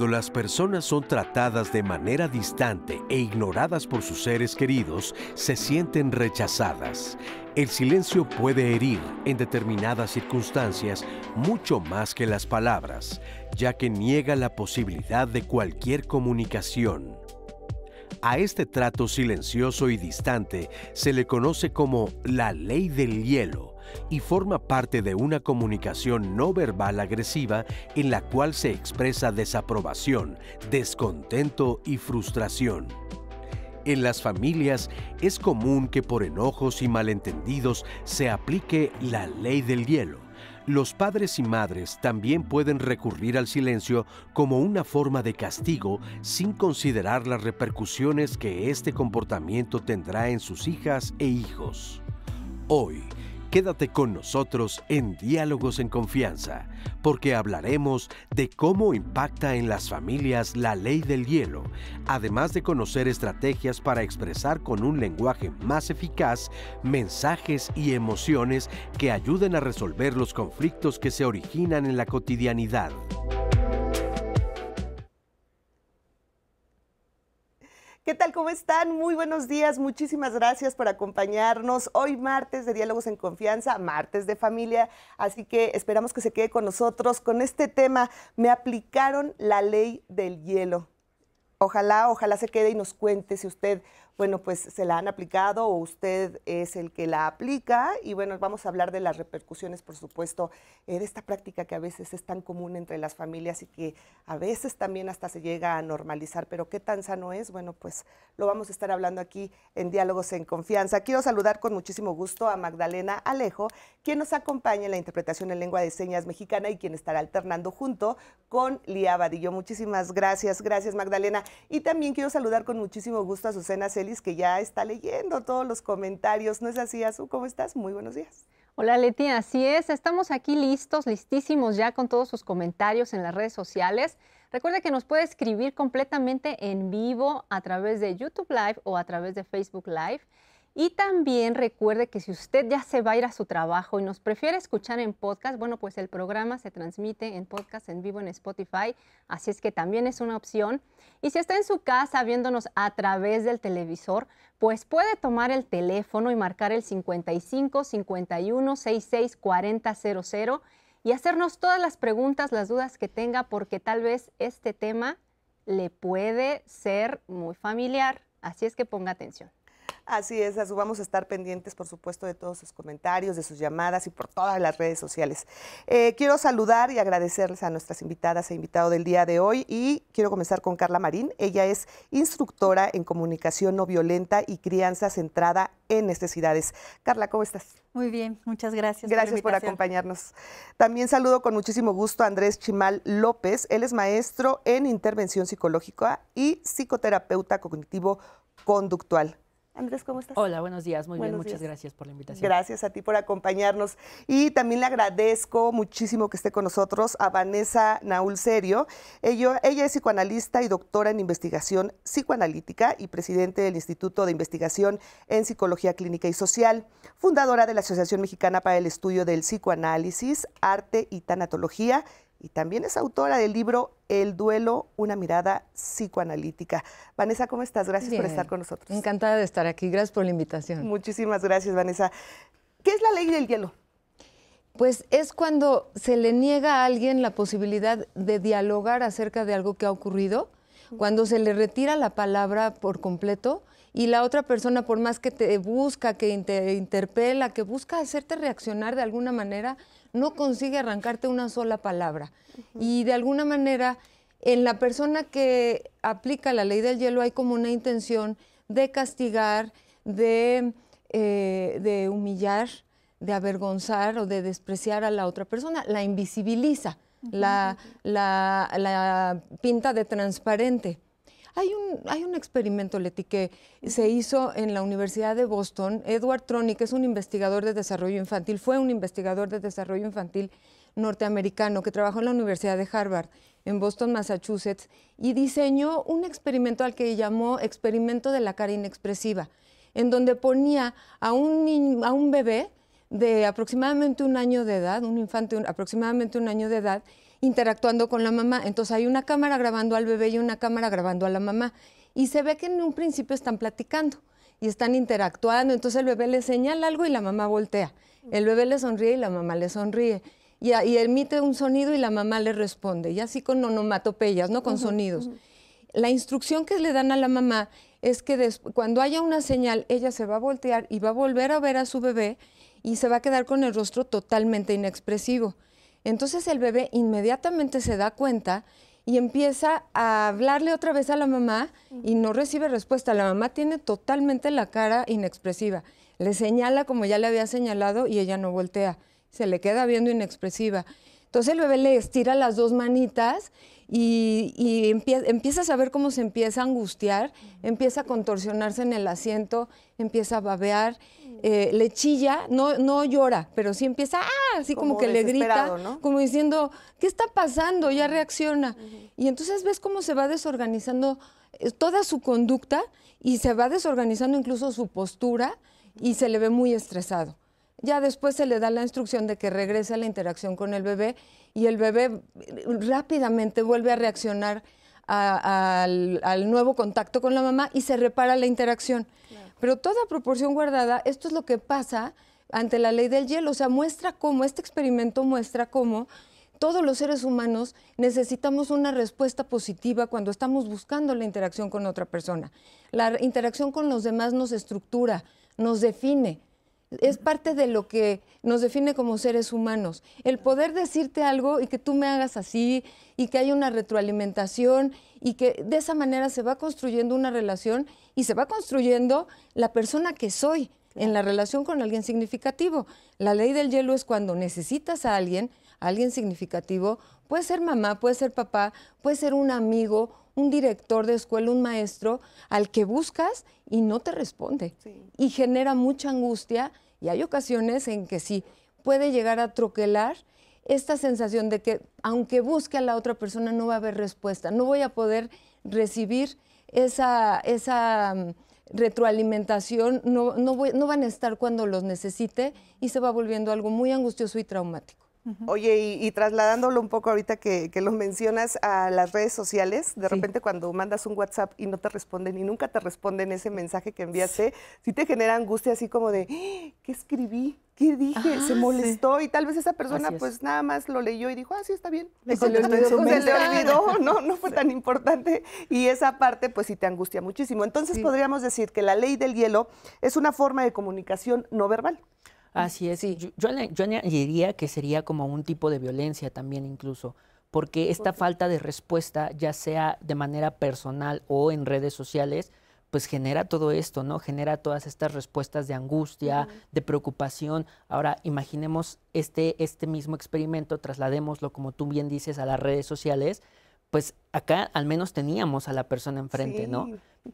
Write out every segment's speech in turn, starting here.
Cuando las personas son tratadas de manera distante e ignoradas por sus seres queridos, se sienten rechazadas. El silencio puede herir en determinadas circunstancias mucho más que las palabras, ya que niega la posibilidad de cualquier comunicación. A este trato silencioso y distante se le conoce como la ley del hielo y forma parte de una comunicación no verbal agresiva en la cual se expresa desaprobación, descontento y frustración. En las familias es común que por enojos y malentendidos se aplique la ley del hielo. Los padres y madres también pueden recurrir al silencio como una forma de castigo sin considerar las repercusiones que este comportamiento tendrá en sus hijas e hijos. Hoy, Quédate con nosotros en Diálogos en Confianza, porque hablaremos de cómo impacta en las familias la ley del hielo, además de conocer estrategias para expresar con un lenguaje más eficaz mensajes y emociones que ayuden a resolver los conflictos que se originan en la cotidianidad. ¿Qué tal? ¿Cómo están? Muy buenos días. Muchísimas gracias por acompañarnos hoy martes de Diálogos en Confianza, martes de familia. Así que esperamos que se quede con nosotros con este tema. Me aplicaron la ley del hielo. Ojalá, ojalá se quede y nos cuente si usted bueno, pues se la han aplicado o usted es el que la aplica. Y bueno, vamos a hablar de las repercusiones, por supuesto, eh, de esta práctica que a veces es tan común entre las familias y que a veces también hasta se llega a normalizar. Pero qué tan sano es, bueno, pues lo vamos a estar hablando aquí en Diálogos en Confianza. Quiero saludar con muchísimo gusto a Magdalena Alejo, quien nos acompaña en la interpretación en lengua de señas mexicana y quien estará alternando junto con Lía Vadillo. Muchísimas gracias, gracias Magdalena. Y también quiero saludar con muchísimo gusto a Susana Celis que ya está leyendo todos los comentarios. ¿No es así, Azú? ¿Cómo estás? Muy buenos días. Hola Leti, así es, estamos aquí listos, listísimos ya con todos sus comentarios en las redes sociales. Recuerda que nos puede escribir completamente en vivo a través de YouTube Live o a través de Facebook Live. Y también recuerde que si usted ya se va a ir a su trabajo y nos prefiere escuchar en podcast, bueno, pues el programa se transmite en podcast en vivo en Spotify, así es que también es una opción. Y si está en su casa viéndonos a través del televisor, pues puede tomar el teléfono y marcar el 55 51 66 40 00 y hacernos todas las preguntas, las dudas que tenga, porque tal vez este tema le puede ser muy familiar. Así es que ponga atención. Así es, vamos a estar pendientes, por supuesto, de todos sus comentarios, de sus llamadas y por todas las redes sociales. Eh, quiero saludar y agradecerles a nuestras invitadas e invitado del día de hoy y quiero comenzar con Carla Marín. Ella es instructora en comunicación no violenta y crianza centrada en necesidades. Carla, ¿cómo estás? Muy bien, muchas gracias. Gracias por, por acompañarnos. También saludo con muchísimo gusto a Andrés Chimal López. Él es maestro en intervención psicológica y psicoterapeuta cognitivo conductual. Andrés, ¿cómo estás? Hola, buenos días, muy bien, muchas gracias por la invitación. Gracias a ti por acompañarnos. Y también le agradezco muchísimo que esté con nosotros a Vanessa Naul Serio. Ella, ella es psicoanalista y doctora en investigación psicoanalítica y presidente del Instituto de Investigación en Psicología Clínica y Social, fundadora de la Asociación Mexicana para el Estudio del Psicoanálisis, Arte y Tanatología y también es autora del libro El duelo, una mirada psicoanalítica. Vanessa, ¿cómo estás? Gracias por estar con nosotros. Encantada de estar aquí. Gracias por la invitación. Muchísimas gracias, Vanessa. ¿Qué es la ley del hielo? Pues es cuando se le niega a alguien la posibilidad de dialogar acerca de algo que ha ocurrido, cuando se le retira la palabra por completo y la otra persona, por más que te busca, que te interpela, que busca hacerte reaccionar de alguna manera, no consigue arrancarte una sola palabra. Y de alguna manera, en la persona que aplica la ley del hielo hay como una intención de castigar, de, eh, de humillar, de avergonzar o de despreciar a la otra persona. La invisibiliza, la, la pinta de transparente. Hay un, hay un experimento, Leti, que se hizo en la Universidad de Boston. Edward Tronick es un investigador de desarrollo infantil, fue un investigador de desarrollo infantil norteamericano que trabajó en la Universidad de Harvard, en Boston, Massachusetts, y diseñó un experimento al que llamó experimento de la cara inexpresiva, en donde ponía a un, a un bebé de aproximadamente un año de edad, un infante aproximadamente un año de edad, interactuando con la mamá. Entonces hay una cámara grabando al bebé y una cámara grabando a la mamá. Y se ve que en un principio están platicando y están interactuando. Entonces el bebé le señala algo y la mamá voltea. El bebé le sonríe y la mamá le sonríe. Y, emite un sonido y la mamá le responde. Y así con onomatopeyas, ¿no? Con sonidos. La instrucción que le dan a la mamá es que cuando haya una señal, ella se va a voltear y va a volver a ver a su bebé y se va a quedar con el rostro totalmente inexpresivo. Entonces el bebé inmediatamente se da cuenta y empieza a hablarle otra vez a la mamá y no recibe respuesta. La mamá tiene totalmente la cara inexpresiva. Le señala como ya le había señalado y ella no voltea. Se le queda viendo inexpresiva. Entonces el bebé le estira las dos manitas y, empieza a saber cómo se empieza a angustiar, empieza a contorsionarse en el asiento, empieza a babear, eh, le chilla, no, no llora, pero sí empieza, ¡ah! así como, que le grita, como diciendo, ¿qué está pasando? Ya reacciona. Y entonces ves cómo se va desorganizando eh, toda su conducta y se va desorganizando incluso su postura y se le ve muy estresado. Ya después se le da la instrucción de que regrese a la interacción con el bebé y el bebé rápidamente vuelve a reaccionar al, nuevo contacto con la mamá y se repara la interacción. Pero toda proporción guardada, esto es lo que pasa ante la ley del hielo, o sea, muestra cómo, este experimento muestra cómo todos los seres humanos necesitamos una respuesta positiva cuando estamos buscando la interacción con otra persona. La interacción con los demás nos estructura, nos define, es parte de lo que nos define como seres humanos. El poder decirte algo y que tú me hagas así y que haya una retroalimentación y que de esa manera se va construyendo una relación y se va construyendo la persona que soy en la relación con alguien significativo. La ley del hielo es cuando necesitas a alguien, a alguien significativo, puede ser mamá, puede ser papá, puede ser un amigo, un director de escuela, un maestro, al que buscas y no te responde. Y genera mucha angustia y hay ocasiones en que sí puede llegar a troquelar esta sensación de que aunque busque a la otra persona no va a haber respuesta, no voy a poder recibir esa, esa mm, retroalimentación, no, no, no van a estar cuando los necesite y se va volviendo algo muy angustioso y traumático. Oye, y, trasladándolo un poco ahorita que, lo mencionas a las redes sociales, de repente cuando mandas un WhatsApp y no te responden y nunca te responden ese mensaje que enviaste, sí, te genera angustia así como de, ¡Ah! ¿qué escribí? ¿Qué dije? se molestó y tal vez esa persona pues nada más lo leyó y dijo, ah, sí, está bien. se, le olvidó, no, no fue tan importante. Y esa parte pues sí te angustia muchísimo. Entonces podríamos decir que la ley del hielo es una forma de comunicación no verbal. Así es. Sí. Yo, yo, añadiría que sería como un tipo de violencia también incluso, porque esta falta de respuesta, ya sea de manera personal o en redes sociales, pues genera todo esto, ¿no? Genera todas estas respuestas de angustia, de preocupación. Ahora, imaginemos este, este mismo experimento, trasladémoslo, como tú bien dices, a las redes sociales, pues acá al menos teníamos a la persona enfrente, ¿no?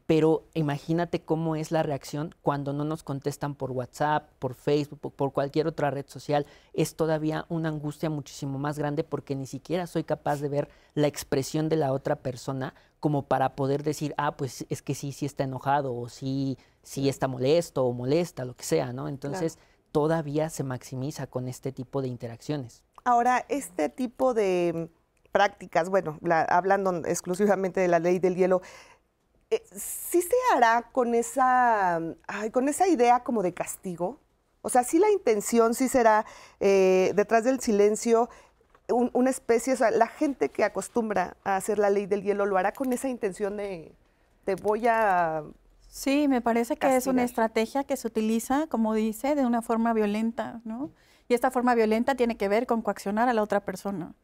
pero imagínate cómo es la reacción cuando no nos contestan por WhatsApp, por Facebook, por cualquier otra red social. Es todavía una angustia muchísimo más grande porque ni siquiera soy capaz de ver la expresión de la otra persona como para poder decir, ah, pues es que sí, sí está enojado o sí, sí está molesto o molesta, lo que sea, ¿no? Entonces todavía se maximiza con este tipo de interacciones. Ahora, este tipo de prácticas, bueno, hablando exclusivamente de la ley del hielo, eh, ¿sí se hará con esa, con esa idea como de castigo? O sea, sí la intención sí será eh, detrás del silencio una especie, o sea, la gente que acostumbra a hacer la ley del hielo lo hará con esa intención de te voy a... Sí, me parece que es una estrategia que se utiliza, como dice, de una forma violenta, ¿no? Y esta forma violenta tiene que ver con coaccionar a la otra persona,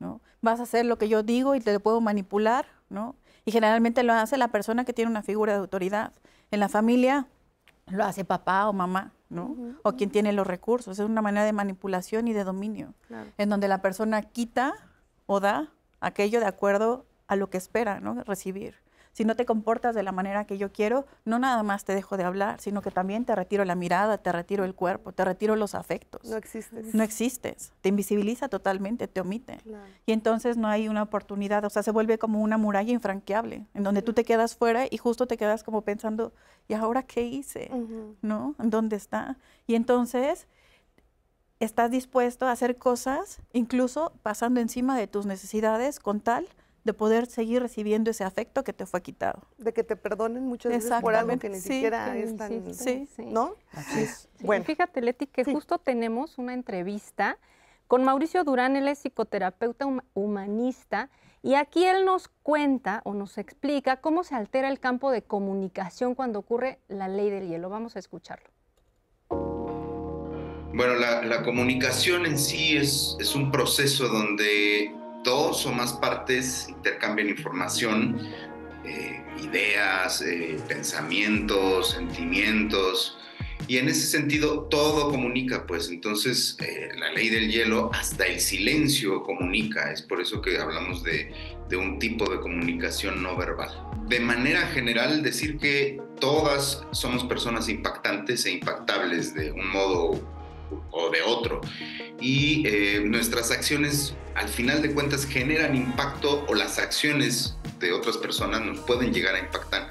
¿no? Vas a hacer lo que yo digo y te puedo manipular, ¿no? Y generalmente lo hace la persona que tiene una figura de autoridad. En la familia lo hace papá o mamá, ¿no? O quien tiene los recursos. Es una manera de manipulación y de dominio, en donde la persona quita o da aquello de acuerdo a lo que espera, ¿no? Recibir si no te comportas de la manera que yo quiero, no nada más te dejo de hablar, sino que también te retiro la mirada, te retiro el cuerpo, te retiro los afectos. No existes. No existes. Te invisibiliza totalmente, te omite. Y entonces no hay una oportunidad, o sea, se vuelve como una muralla infranqueable, en donde tú te quedas fuera y justo te quedas como pensando, ¿y ahora qué hice? ¿No? ¿En dónde está? Y entonces estás dispuesto a hacer cosas, incluso pasando encima de tus necesidades con tal de poder seguir recibiendo ese afecto que te fue quitado. De que te perdonen muchas veces por algo que ni siquiera es tan... Sí, ¿No? Así es. Bueno. Fíjate, Leti, que justo tenemos una entrevista con Mauricio Durán, él es psicoterapeuta humanista, y aquí él nos cuenta o nos explica cómo se altera el campo de comunicación cuando ocurre la ley del hielo. Vamos a escucharlo. Bueno, la, comunicación en sí es, es un proceso donde dos o más partes intercambian información, eh, ideas, eh, pensamientos, sentimientos, y en ese sentido todo comunica, pues entonces eh, la ley del hielo, hasta el silencio comunica, es por eso que hablamos de, de un tipo de comunicación no verbal. De manera general, decir que todas somos personas impactantes e impactables de un modo o de otro. Y eh, nuestras acciones, al final de cuentas, generan impacto o las acciones de otras personas nos pueden llegar a impactar.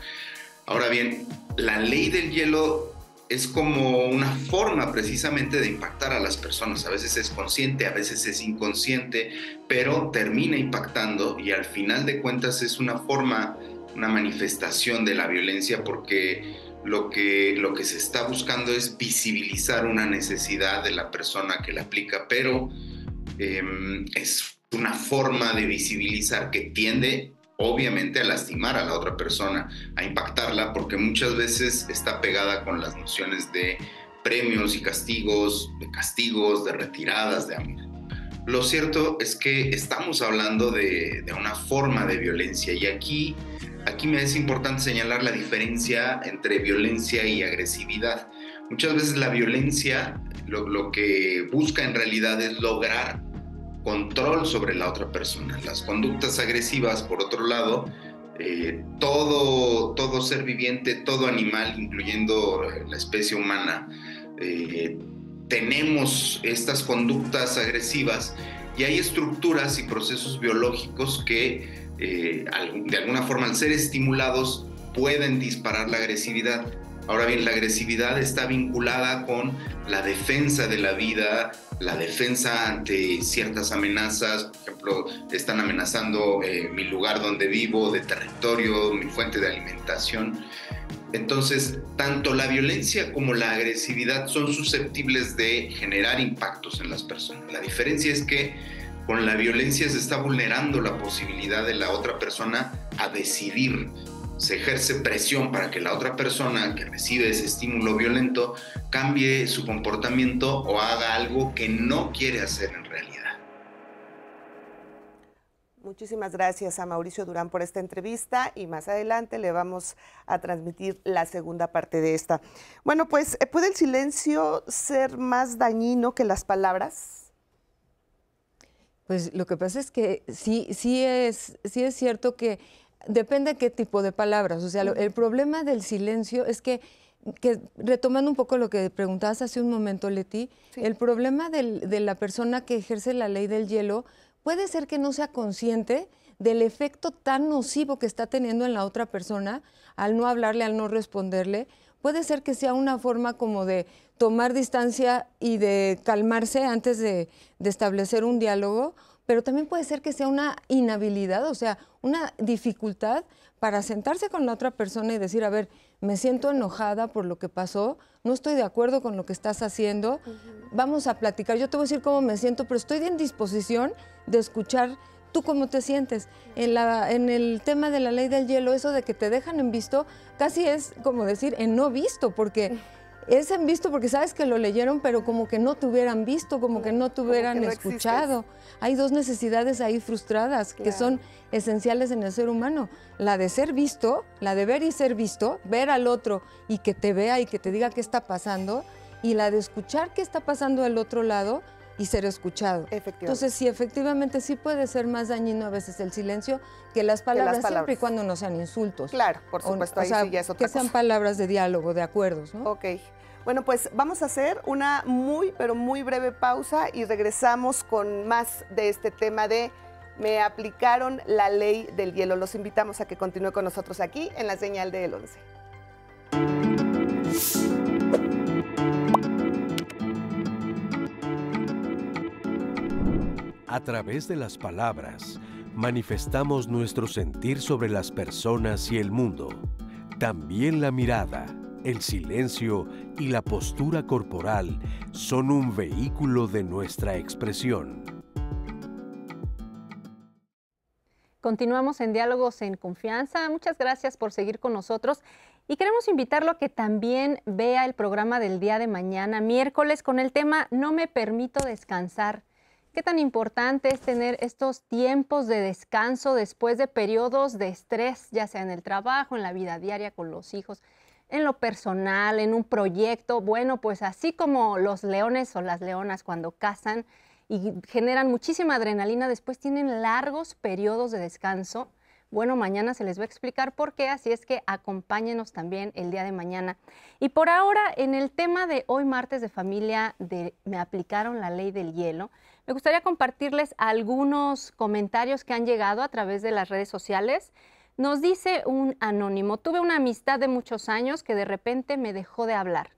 Ahora bien, la ley del hielo es como una forma precisamente de impactar a las personas. A veces es consciente, a veces es inconsciente, pero termina impactando y al final de cuentas es una forma, una manifestación de la violencia porque lo que, lo que se está buscando es visibilizar una necesidad de la persona que la aplica, pero em, es una forma de visibilizar que tiende obviamente a lastimar a la otra persona, a impactarla, porque muchas veces está pegada con las nociones de premios y castigos, de castigos, de retiradas, de amor. Lo cierto es que estamos hablando de, una forma de violencia y aquí aquí me es importante señalar la diferencia entre violencia y agresividad. Muchas veces la violencia lo, que busca en realidad es lograr control sobre la otra persona. Las conductas agresivas, por otro lado, eh, todo, todo ser viviente, todo animal, incluyendo la especie humana, eh, tenemos estas conductas agresivas y hay estructuras y procesos biológicos que eh, de alguna forma al ser estimulados pueden disparar la agresividad. Ahora bien, la agresividad está vinculada con la defensa de la vida, la defensa ante ciertas amenazas, por ejemplo, están amenazando eh, mi lugar donde vivo, de territorio, mi fuente de alimentación. Entonces, tanto la violencia como la agresividad son susceptibles de generar impactos en las personas. La diferencia es que con la violencia se está vulnerando la posibilidad de la otra persona a decidir. Se ejerce presión para que la otra persona que recibe ese estímulo violento cambie su comportamiento o haga algo que no quiere hacer en realidad. Muchísimas gracias a Mauricio Durán por esta entrevista y más adelante le vamos a transmitir la segunda parte de esta. Bueno, pues ¿puede el silencio ser más dañino que las palabras? Pues lo que pasa es que sí, sí es, sí es cierto que depende de qué tipo de palabras. O sea, el problema del silencio es que, que, retomando un poco lo que preguntabas hace un momento, Leti, el problema de la persona que ejerce la ley del hielo puede ser que no sea consciente del efecto tan nocivo que está teniendo en la otra persona al no hablarle, al no responderle. Puede ser que sea una forma como de tomar distancia y de calmarse antes de, establecer un diálogo, pero también puede ser que sea una inhabilidad, o sea, una dificultad para sentarse con la otra persona y decir, a ver, me siento enojada por lo que pasó, no estoy de acuerdo con lo que estás haciendo, vamos a platicar, yo te voy a decir cómo me siento, pero estoy en disposición de escuchar tú cómo te sientes. En, la, en el tema de la ley del hielo, eso de que te dejan en visto, casi es como decir en no visto, porque es en visto porque sabes que lo leyeron, pero como que no te hubieran visto, como que no te hubieran escuchado. Hay dos necesidades ahí frustradas que son esenciales en el ser humano. La de ser visto, la de ver y ser visto, ver al otro y que te vea y que te diga qué está pasando, y la de escuchar qué está pasando al otro lado y ser escuchado. Entonces, sí, efectivamente sí puede ser más dañino a veces el silencio que las palabras, siempre y cuando no sean insultos. Claro, por supuesto, ahí sí ya es otra Que sean palabras de diálogo, de acuerdos, ¿no? Ok. Bueno, pues vamos a hacer una muy, pero muy breve pausa y regresamos con más de este tema de me aplicaron la ley del hielo. Los invitamos a que continúe con nosotros aquí en la señal de El 11. A través de las palabras, manifestamos nuestro sentir sobre las personas y el mundo. También la mirada, el silencio y la postura corporal son un vehículo de nuestra expresión. Continuamos en Diálogos en Confianza. Muchas gracias por seguir con nosotros y queremos invitarlo a que también vea el programa del día de mañana, miércoles, con el tema No me permito descansar. ¿Qué tan importante es tener estos tiempos de descanso después de periodos de estrés, ya sea en el trabajo, en la vida diaria con los hijos, en lo personal, en un proyecto? Bueno, pues así como los leones o las leonas cuando cazan y generan muchísima adrenalina, después tienen largos periodos de descanso bueno, mañana se les va a explicar por qué, así es que acompáñenos también el día de mañana. Y por ahora, en el tema de hoy martes de familia, de me aplicaron la ley del hielo, me gustaría compartirles algunos comentarios que han llegado a través de las redes sociales. Nos dice un anónimo, tuve una amistad de muchos años que de repente me dejó de hablar.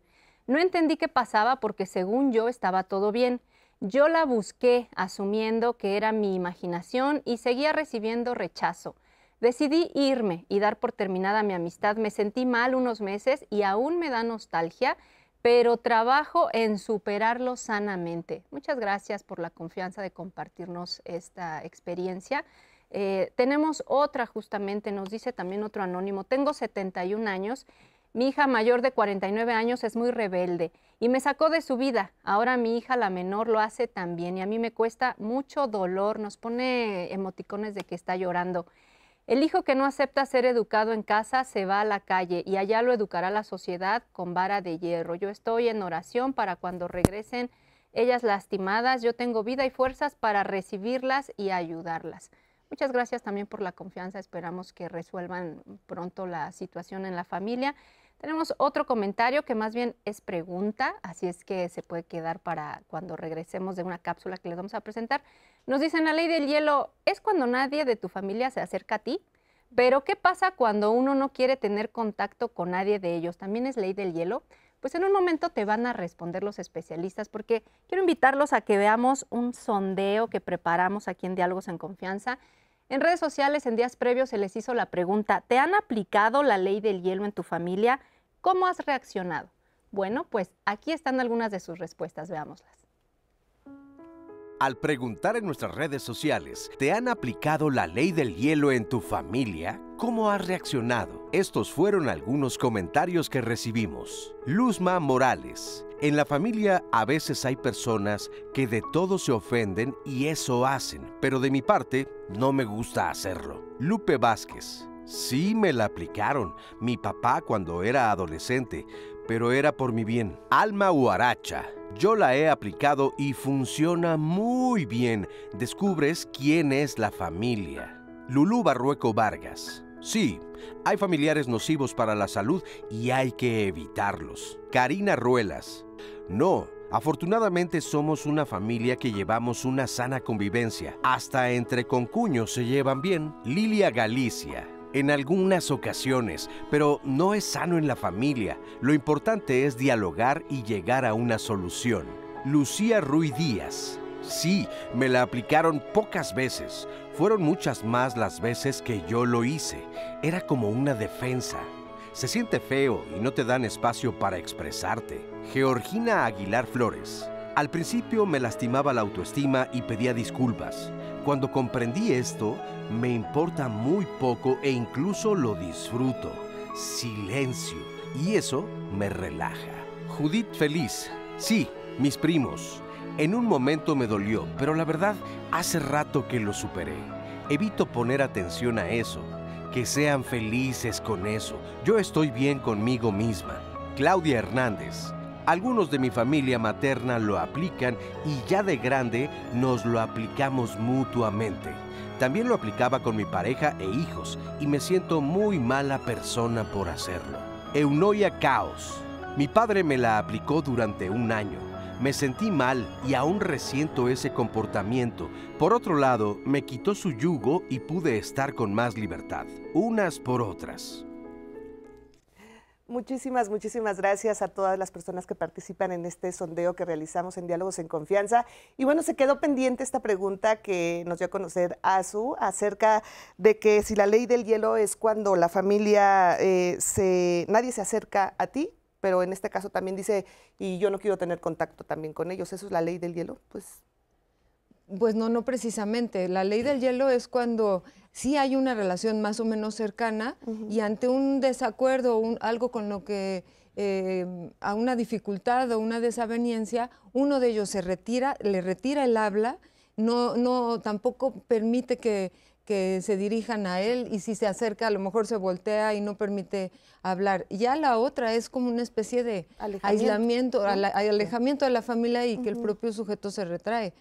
No entendí qué pasaba porque según yo estaba todo bien. Yo la busqué asumiendo que era mi imaginación y seguía recibiendo rechazo. Decidí irme y dar por terminada mi amistad. Me sentí mal unos meses y aún me da nostalgia, pero trabajo en superarlo sanamente. Muchas gracias por la confianza de compartirnos esta experiencia. Eh, tenemos otra justamente, nos dice también otro anónimo, tengo 71 años, mi hija mayor de 49 años es muy rebelde y me sacó de su vida. Ahora mi hija la menor lo hace también y a mí me cuesta mucho dolor, nos pone emoticones de que está llorando. El hijo que no acepta ser educado en casa se va a la calle y allá lo educará la sociedad con vara de hierro. Yo estoy en oración para cuando regresen ellas lastimadas, yo tengo vida y fuerzas para recibirlas y ayudarlas. Muchas gracias también por la confianza. Esperamos que resuelvan pronto la situación en la familia. Tenemos otro comentario que más bien es pregunta, así es que se puede quedar para cuando regresemos de una cápsula que les vamos a presentar. Nos dicen la ley del hielo es cuando nadie de tu familia se acerca a ti, pero ¿qué pasa cuando uno no quiere tener contacto con nadie de ellos? ¿También es ley del hielo? Pues en un momento te van a responder los especialistas porque quiero invitarlos a que veamos un sondeo que preparamos aquí en Diálogos en Confianza. En redes sociales en días previos se les hizo la pregunta, ¿te han aplicado la ley del hielo en tu familia? ¿Cómo has reaccionado? Bueno, pues aquí están algunas de sus respuestas, veámoslas. Al preguntar en nuestras redes sociales, ¿te han aplicado la ley del hielo en tu familia? ¿Cómo has reaccionado? Estos fueron algunos comentarios que recibimos. Luzma Morales. En la familia a veces hay personas que de todo se ofenden y eso hacen, pero de mi parte no me gusta hacerlo. Lupe Vázquez. Sí me la aplicaron, mi papá cuando era adolescente, pero era por mi bien. Alma Huaracha. Yo la he aplicado y funciona muy bien. Descubres quién es la familia. Lulú Barrueco Vargas. Sí, hay familiares nocivos para la salud y hay que evitarlos. Karina Ruelas. No, afortunadamente somos una familia que llevamos una sana convivencia. Hasta entre concuños se llevan bien. Lilia Galicia en algunas ocasiones, pero no es sano en la familia. Lo importante es dialogar y llegar a una solución. Lucía Ruiz Díaz. Sí, me la aplicaron pocas veces. Fueron muchas más las veces que yo lo hice. Era como una defensa. Se siente feo y no te dan espacio para expresarte. Georgina Aguilar Flores. Al principio me lastimaba la autoestima y pedía disculpas. Cuando comprendí esto, me importa muy poco e incluso lo disfruto. Silencio. Y eso me relaja. Judith Feliz. Sí, mis primos. En un momento me dolió, pero la verdad, hace rato que lo superé. Evito poner atención a eso. Que sean felices con eso. Yo estoy bien conmigo misma. Claudia Hernández. Algunos de mi familia materna lo aplican y ya de grande nos lo aplicamos mutuamente. También lo aplicaba con mi pareja e hijos y me siento muy mala persona por hacerlo. Eunoia Caos. Mi padre me la aplicó durante un año. Me sentí mal y aún resiento ese comportamiento. Por otro lado, me quitó su yugo y pude estar con más libertad. Unas por otras. Muchísimas, muchísimas gracias a todas las personas que participan en este sondeo que realizamos en Diálogos en Confianza. Y bueno, se quedó pendiente esta pregunta que nos dio a conocer Azu acerca de que si la ley del hielo es cuando la familia, eh, se, nadie se acerca a ti, pero en este caso también dice, y yo no quiero tener contacto también con ellos, ¿eso es la ley del hielo? Pues pues no, no precisamente. La ley del hielo es cuando sí hay una relación más o menos cercana y ante un desacuerdo, un, algo con lo que eh, a una dificultad o una desaveniencia, uno de ellos se retira, le retira el habla, no, no tampoco permite que, que se dirijan a él y si se acerca a lo mejor se voltea y no permite hablar. Ya la otra es como una especie de aislamiento, alejamiento de la familia y que el propio sujeto se retrae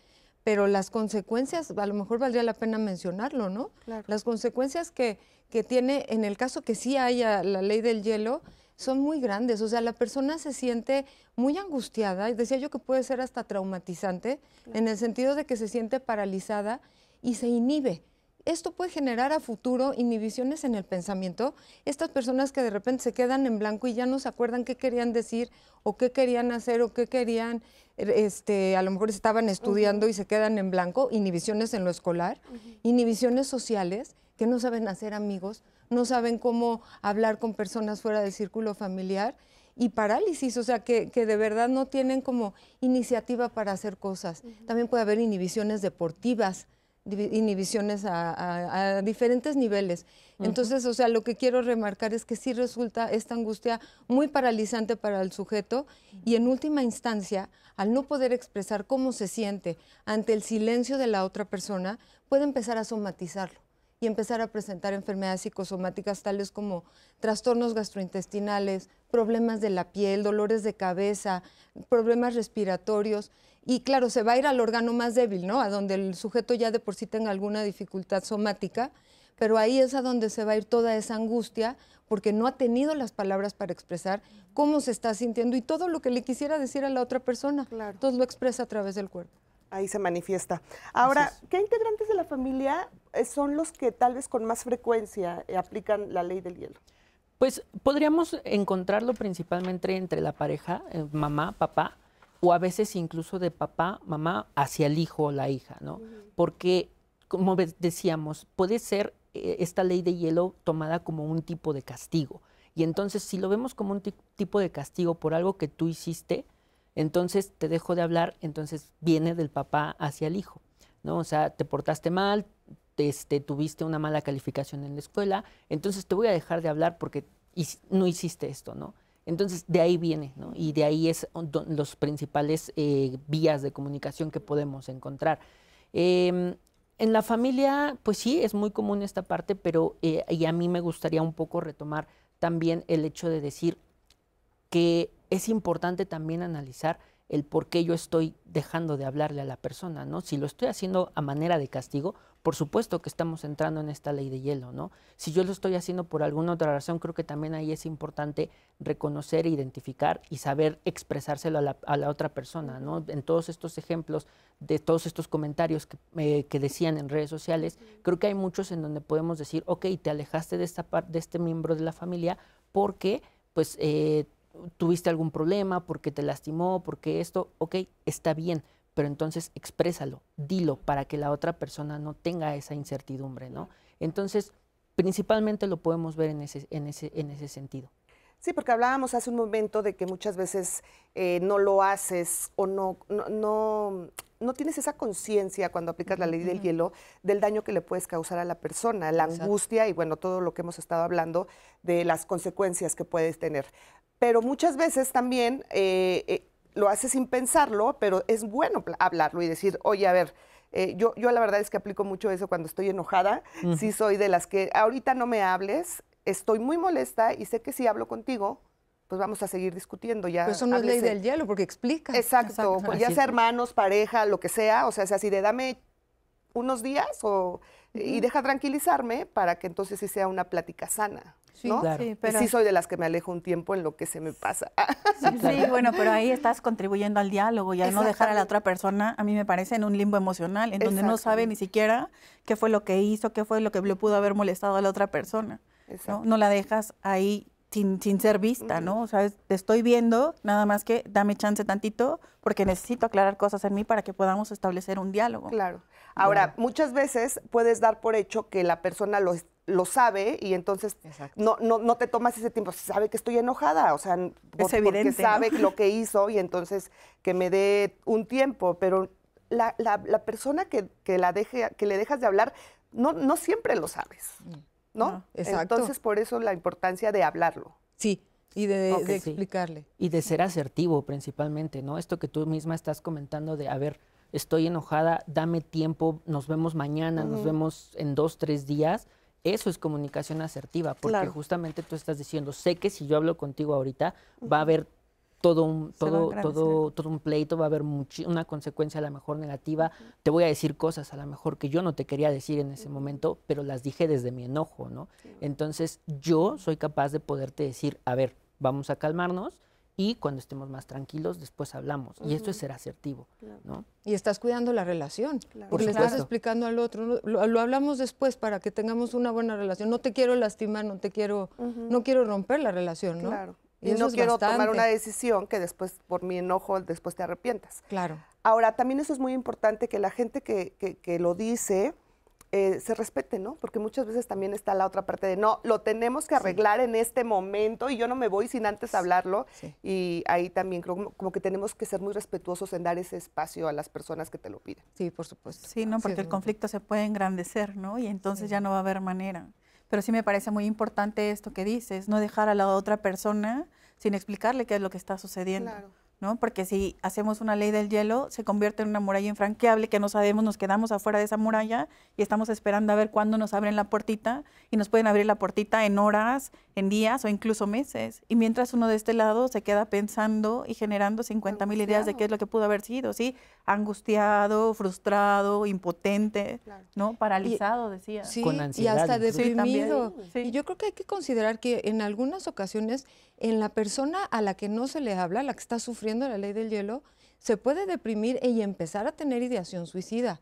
pero las consecuencias, a lo mejor valdría la pena mencionarlo, ¿no? Las consecuencias que, que, tiene, en el caso que sí haya la ley del hielo, son muy grandes. O sea, la persona se siente muy angustiada, y decía yo que puede ser hasta traumatizante, en el sentido de que se siente paralizada y se inhibe. Esto puede generar a futuro inhibiciones en el pensamiento. Estas personas que de repente se quedan en blanco y ya no se acuerdan qué querían decir o qué querían hacer o qué querían, este, a lo mejor estaban estudiando y se quedan en blanco, inhibiciones en lo escolar, inhibiciones sociales, que no saben hacer amigos, no saben cómo hablar con personas fuera del círculo familiar y parálisis, o sea, que, de verdad no tienen como iniciativa para hacer cosas. También puede haber inhibiciones deportivas, inhibiciones a, diferentes niveles. Entonces, o sea, lo que quiero remarcar es que sí resulta esta angustia muy paralizante para el sujeto y en última instancia, al no poder expresar cómo se siente ante el silencio de la otra persona, puede empezar a somatizarlo y empezar a presentar enfermedades psicosomáticas tales como trastornos gastrointestinales, problemas de la piel, dolores de cabeza, problemas respiratorios y claro, se va a ir al órgano más débil, ¿no? A donde el sujeto ya de por sí tenga alguna dificultad somática, pero ahí es a donde se va a ir toda esa angustia porque no ha tenido las palabras para expresar cómo se está sintiendo y todo lo que le quisiera decir a la otra persona. Claro. Entonces lo expresa a través del cuerpo. Ahí se manifiesta. Ahora, ¿qué integrantes de la familia eh, son los que tal vez con más frecuencia eh, aplican la ley del hielo? Pues podríamos encontrarlo principalmente entre la pareja, eh, mamá, papá, o a veces incluso de papá, mamá hacia el hijo o la hija, ¿no? Porque, como decíamos, puede ser esta ley de hielo tomada como un tipo de castigo. Y entonces, si lo vemos como un tipo de castigo por algo que tú hiciste, entonces te dejo de hablar, entonces viene del papá hacia el hijo, ¿no? O sea, te portaste mal, este, tuviste una mala calificación en la escuela, entonces te voy a dejar de hablar porque no hiciste esto, ¿no? Entonces, de ahí viene, ¿no? Y de ahí es los principales eh, vías de comunicación que podemos encontrar. Em, en la familia, pues sí, es muy común esta parte, pero eh, y a mí me gustaría un poco retomar también el hecho de decir que es importante también analizar el por qué yo estoy dejando de hablarle a la persona, ¿no? Si lo estoy haciendo a manera de castigo, por supuesto que estamos entrando en esta ley de hielo, ¿no? Si yo lo estoy haciendo por alguna otra razón, creo que también ahí es importante reconocer, identificar y saber expresárselo a la, otra persona, ¿no? En todos estos ejemplos, de todos estos comentarios que, eh, que, decían en redes sociales, creo que hay muchos en donde podemos decir, ok, te alejaste de, esta de este miembro de la familia porque, pues, eh, tuviste algún problema, porque te lastimó, porque esto, ok, está bien, pero entonces exprésalo, dilo para que la otra persona no tenga esa incertidumbre, ¿no? Entonces, principalmente lo podemos ver en ese, en ese, en ese sentido. Sí, porque hablábamos hace un momento de que muchas veces eh, no lo haces o no, no, no, tienes esa conciencia cuando aplicas la ley del hielo del daño que le puedes causar a la persona, la angustia y bueno, todo lo que hemos estado hablando de las consecuencias que puedes tener pero muchas veces también eh, eh, lo hace sin pensarlo, pero es bueno hablarlo y decir, oye, a ver, eh, yo, yo la verdad es que aplico mucho eso cuando estoy enojada, sí soy de las que ahorita no me hables, estoy muy molesta y sé que si hablo contigo, pues vamos a seguir discutiendo ya. Pero eso no es ley del hielo, porque explica. Exacto, pues ya sea hermanos, pareja, lo que sea, o sea, es así de dame unos días o, y deja tranquilizarme para que entonces sí sea una plática sana. Sí, claro. sí, pero... sí soy de las que me alejo un tiempo en lo que se me pasa. Sí, bueno, pero ahí estás contribuyendo al diálogo y al no dejar a la otra persona, a mí me parece en un limbo emocional, en donde no sabe ni siquiera qué fue lo que hizo, qué fue lo que le pudo haber molestado a la otra persona. ¿no? no la dejas ahí sin, sin ser vista, ¿no? O sea, te estoy viendo, nada más que dame chance tantito, porque necesito aclarar cosas en mí para que podamos establecer un diálogo. Claro. Ahora, muchas veces puedes dar por hecho que la persona lo, lo sabe y entonces no, no, no, te tomas ese tiempo. Sabe que estoy enojada, o sea, es evidente, porque sabe lo que hizo y entonces que me dé un tiempo, pero la, la, la persona que, que, la deje, que le dejas de hablar, no, no siempre lo sabes. Mm. ¿no? Exacto. Entonces, por eso la importancia de hablarlo. Sí, y de, explicarle. Y de ser asertivo principalmente, ¿no? Esto que tú misma estás comentando de, a ver, estoy enojada, dame tiempo, nos vemos mañana, nos vemos en dos, tres días. Eso es comunicación asertiva, porque justamente tú estás diciendo, sé que si yo hablo contigo ahorita, va a haber todo un, todo, todo, todo un pleito, va a haber una consecuencia a lo mejor negativa. Te voy a decir cosas a lo mejor que yo no te quería decir en ese momento, pero las dije desde mi enojo, ¿no? Entonces yo soy capaz de poderte decir, a ver, vamos a calmarnos y cuando estemos más tranquilos después hablamos. Y esto es ser asertivo, ¿no? Y estás cuidando la relación, porque le estás explicando al otro, lo, hablamos después para que tengamos una buena relación. No te quiero lastimar, no te quiero, no quiero romper la relación, ¿no? Claro. Y, no quiero tomar una decisión que después, por mi enojo, después te arrepientas. Claro. Ahora, también eso es muy importante que la gente que, que, lo dice eh, se respete, ¿no? Porque muchas veces también está la otra parte de, no, lo tenemos que arreglar en este momento y yo no me voy sin antes hablarlo. Y ahí también creo como que tenemos que ser muy respetuosos en dar ese espacio a las personas que te lo piden. Sí, por supuesto. Sí, ¿no? Porque el conflicto se puede engrandecer, ¿no? Y entonces ya no va a haber manera. Pero sí me parece muy importante esto que dices, no dejar a la otra persona sin explicarle qué es lo que está sucediendo. Claro. ¿No? Porque si hacemos una ley del hielo, se convierte en una muralla infranqueable que no sabemos, nos quedamos afuera de esa muralla y estamos esperando a ver cuándo nos abren la puertita y nos pueden abrir la puertita en horas, en días o incluso meses. Y mientras uno de este lado se queda pensando y generando 50 mil ideas de qué es lo que pudo haber sido, ¿sí? Angustiado, frustrado, impotente, ¿no? Paralizado, decía. Sí, y hasta deprimido. y yo creo que hay que considerar que en algunas ocasiones en la persona a la que no se le habla, la que está sufriendo la ley del hielo, se puede deprimir y empezar a tener ideación suicida.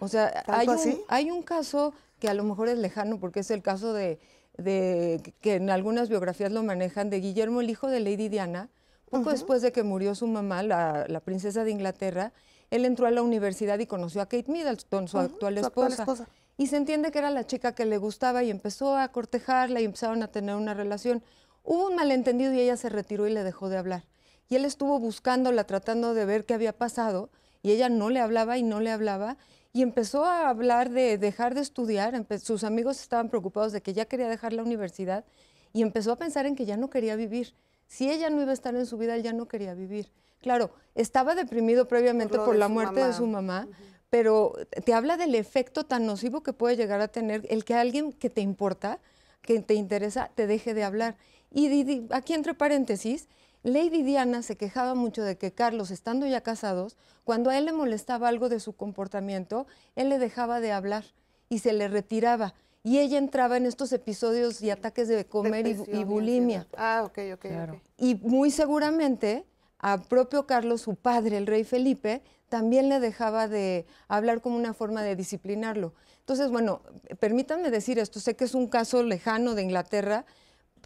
O sea, hay un, hay un, caso que a lo mejor es lejano porque es el caso de, que en algunas biografías lo manejan, de Guillermo, el hijo de Lady Diana. Poco después de que murió su mamá, la, princesa de Inglaterra, él entró a la universidad y conoció a Kate Middleton, su, actual, esposa, Y se entiende que era la chica que le gustaba y empezó a cortejarla y empezaron a tener una relación. Hubo un malentendido y ella se retiró y le dejó de hablar. Y él estuvo buscándola, tratando de ver qué había pasado, y ella no le hablaba y no le hablaba, y empezó a hablar de dejar de estudiar. sus amigos estaban preocupados de que ya quería dejar la universidad, y empezó a pensar en que ya no quería vivir. Si ella no iba a estar en su vida, él ya no quería vivir. Claro, estaba deprimido previamente por, la muerte de su mamá, pero te habla del efecto tan nocivo que puede llegar a tener el que alguien que te importa, que te interesa, te deje de hablar. Y aquí entre paréntesis, Lady Diana se quejaba mucho de que Carlos, estando ya casados, cuando a él le molestaba algo de su comportamiento, él le dejaba de hablar y se le retiraba. Y ella entraba en estos episodios y ataques de comer y, bulimia. Ah, ok, ok. Y muy seguramente a propio Carlos, su padre, el rey Felipe, también le dejaba de hablar como una forma de disciplinarlo. Entonces, bueno, permítanme decir esto, sé que es un caso lejano de Inglaterra,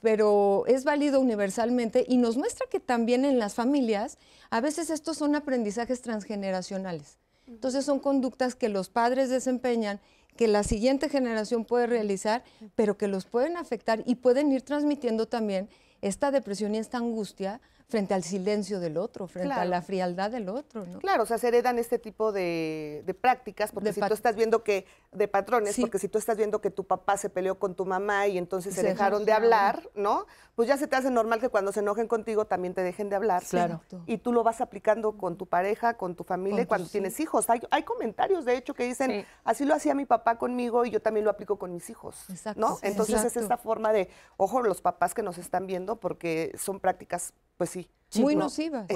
pero es válido universalmente y nos muestra que también en las familias a veces estos son aprendizajes transgeneracionales. Entonces son conductas que los padres desempeñan, que la siguiente generación puede realizar, pero que los pueden afectar y pueden ir transmitiendo también esta depresión y esta angustia frente al silencio del otro, frente a la frialdad del otro. ¿no? Claro, o sea, se heredan este tipo de, prácticas, porque si tú estás viendo que, de patrones, porque si tú estás viendo que tu papá se peleó con tu mamá y entonces se, dejaron de hablar, ¿no? Pues ya se te hace normal que cuando se enojen contigo también te dejen de hablar. Claro. Y tú lo vas aplicando con tu pareja, con tu familia, y cuando tienes hijos. Hay, hay, comentarios, de hecho, que dicen, así lo hacía mi papá conmigo y yo también lo aplico con mis hijos. Exacto. ¿no? Entonces es esta forma de, ojo, los papás que nos están viendo, porque son prácticas pues sí. Muy nociva.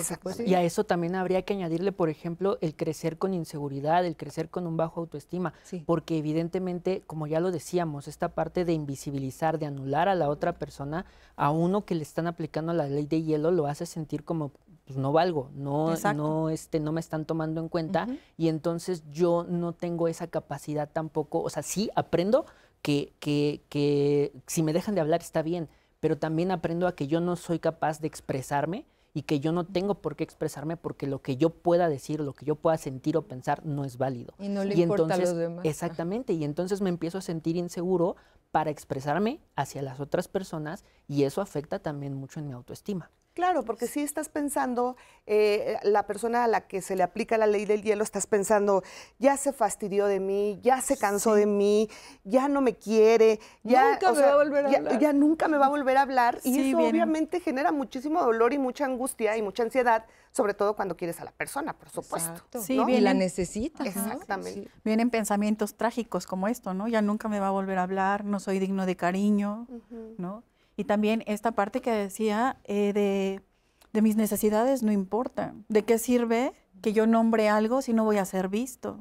Y a eso también habría que añadirle, por ejemplo, el crecer con inseguridad, el crecer con un bajo autoestima, porque evidentemente, como ya lo decíamos, esta parte de invisibilizar, de anular a la otra persona, a uno que le están aplicando la ley de hielo lo hace sentir como pues no valgo, no, no, este, no me están tomando en cuenta y entonces yo no tengo esa capacidad tampoco, o sea, sí aprendo que, que, que si me dejan de hablar está bien, pero también aprendo a que yo no soy capaz de expresarme y que yo no tengo por qué expresarme porque lo que yo pueda decir, lo que yo pueda sentir o pensar no es válido. Y no le importa entonces, a los demás. Exactamente, y entonces me empiezo a sentir inseguro para expresarme hacia las otras personas y eso afecta también mucho en mi autoestima. Claro, porque si estás pensando, eh, la persona a la que se le aplica la ley del hielo, estás pensando, ya se fastidió de mí, ya se cansó de mí, ya no me quiere, ya, Nunca me va a volver a ya- hablar. ya nunca me va a volver a hablar. y eso viene. obviamente genera muchísimo dolor y mucha angustia y mucha ansiedad, sobre todo cuando quieres a la persona, por supuesto. Exacto. Sí, ¿no? Y la necesitas. Exactamente. Sí. Vienen pensamientos trágicos como esto, ¿no? Ya nunca me va a volver a hablar, no soy digno de cariño. ¿no? Y también esta parte que decía eh, de, de mis necesidades no importa. ¿De qué sirve que yo nombre algo si no voy a ser visto?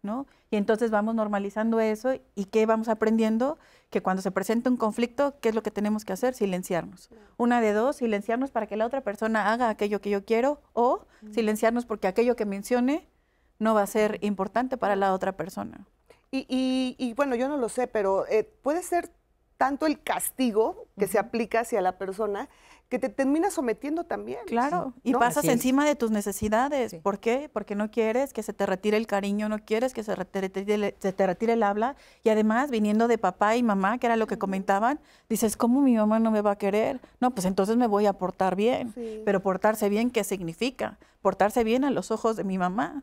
¿no? Y entonces vamos normalizando eso y ¿qué vamos aprendiendo? Que cuando se presenta un conflicto, ¿qué es lo que tenemos que hacer? Silenciarnos. Una de dos, silenciarnos para que la otra persona haga aquello que yo quiero o silenciarnos porque aquello que mencione no va a ser importante para la otra persona. Y, y- y, bueno, yo no lo sé, pero eh, puede ser tanto el castigo que se aplica hacia la persona que te termina sometiendo también. Claro, y ¿no? pasas encima de tus necesidades. Sí. ¿Por qué? Porque no quieres que se te retire el cariño, no quieres que se, te retire, el- se te retire el habla. Y además, viniendo de papá y mamá, que era lo que comentaban, dices, ¿cómo mi mamá no me va a querer? No, pues entonces me voy a portar bien. Sí. Pero portarse bien, ¿qué significa? Portarse bien a los ojos de mi mamá,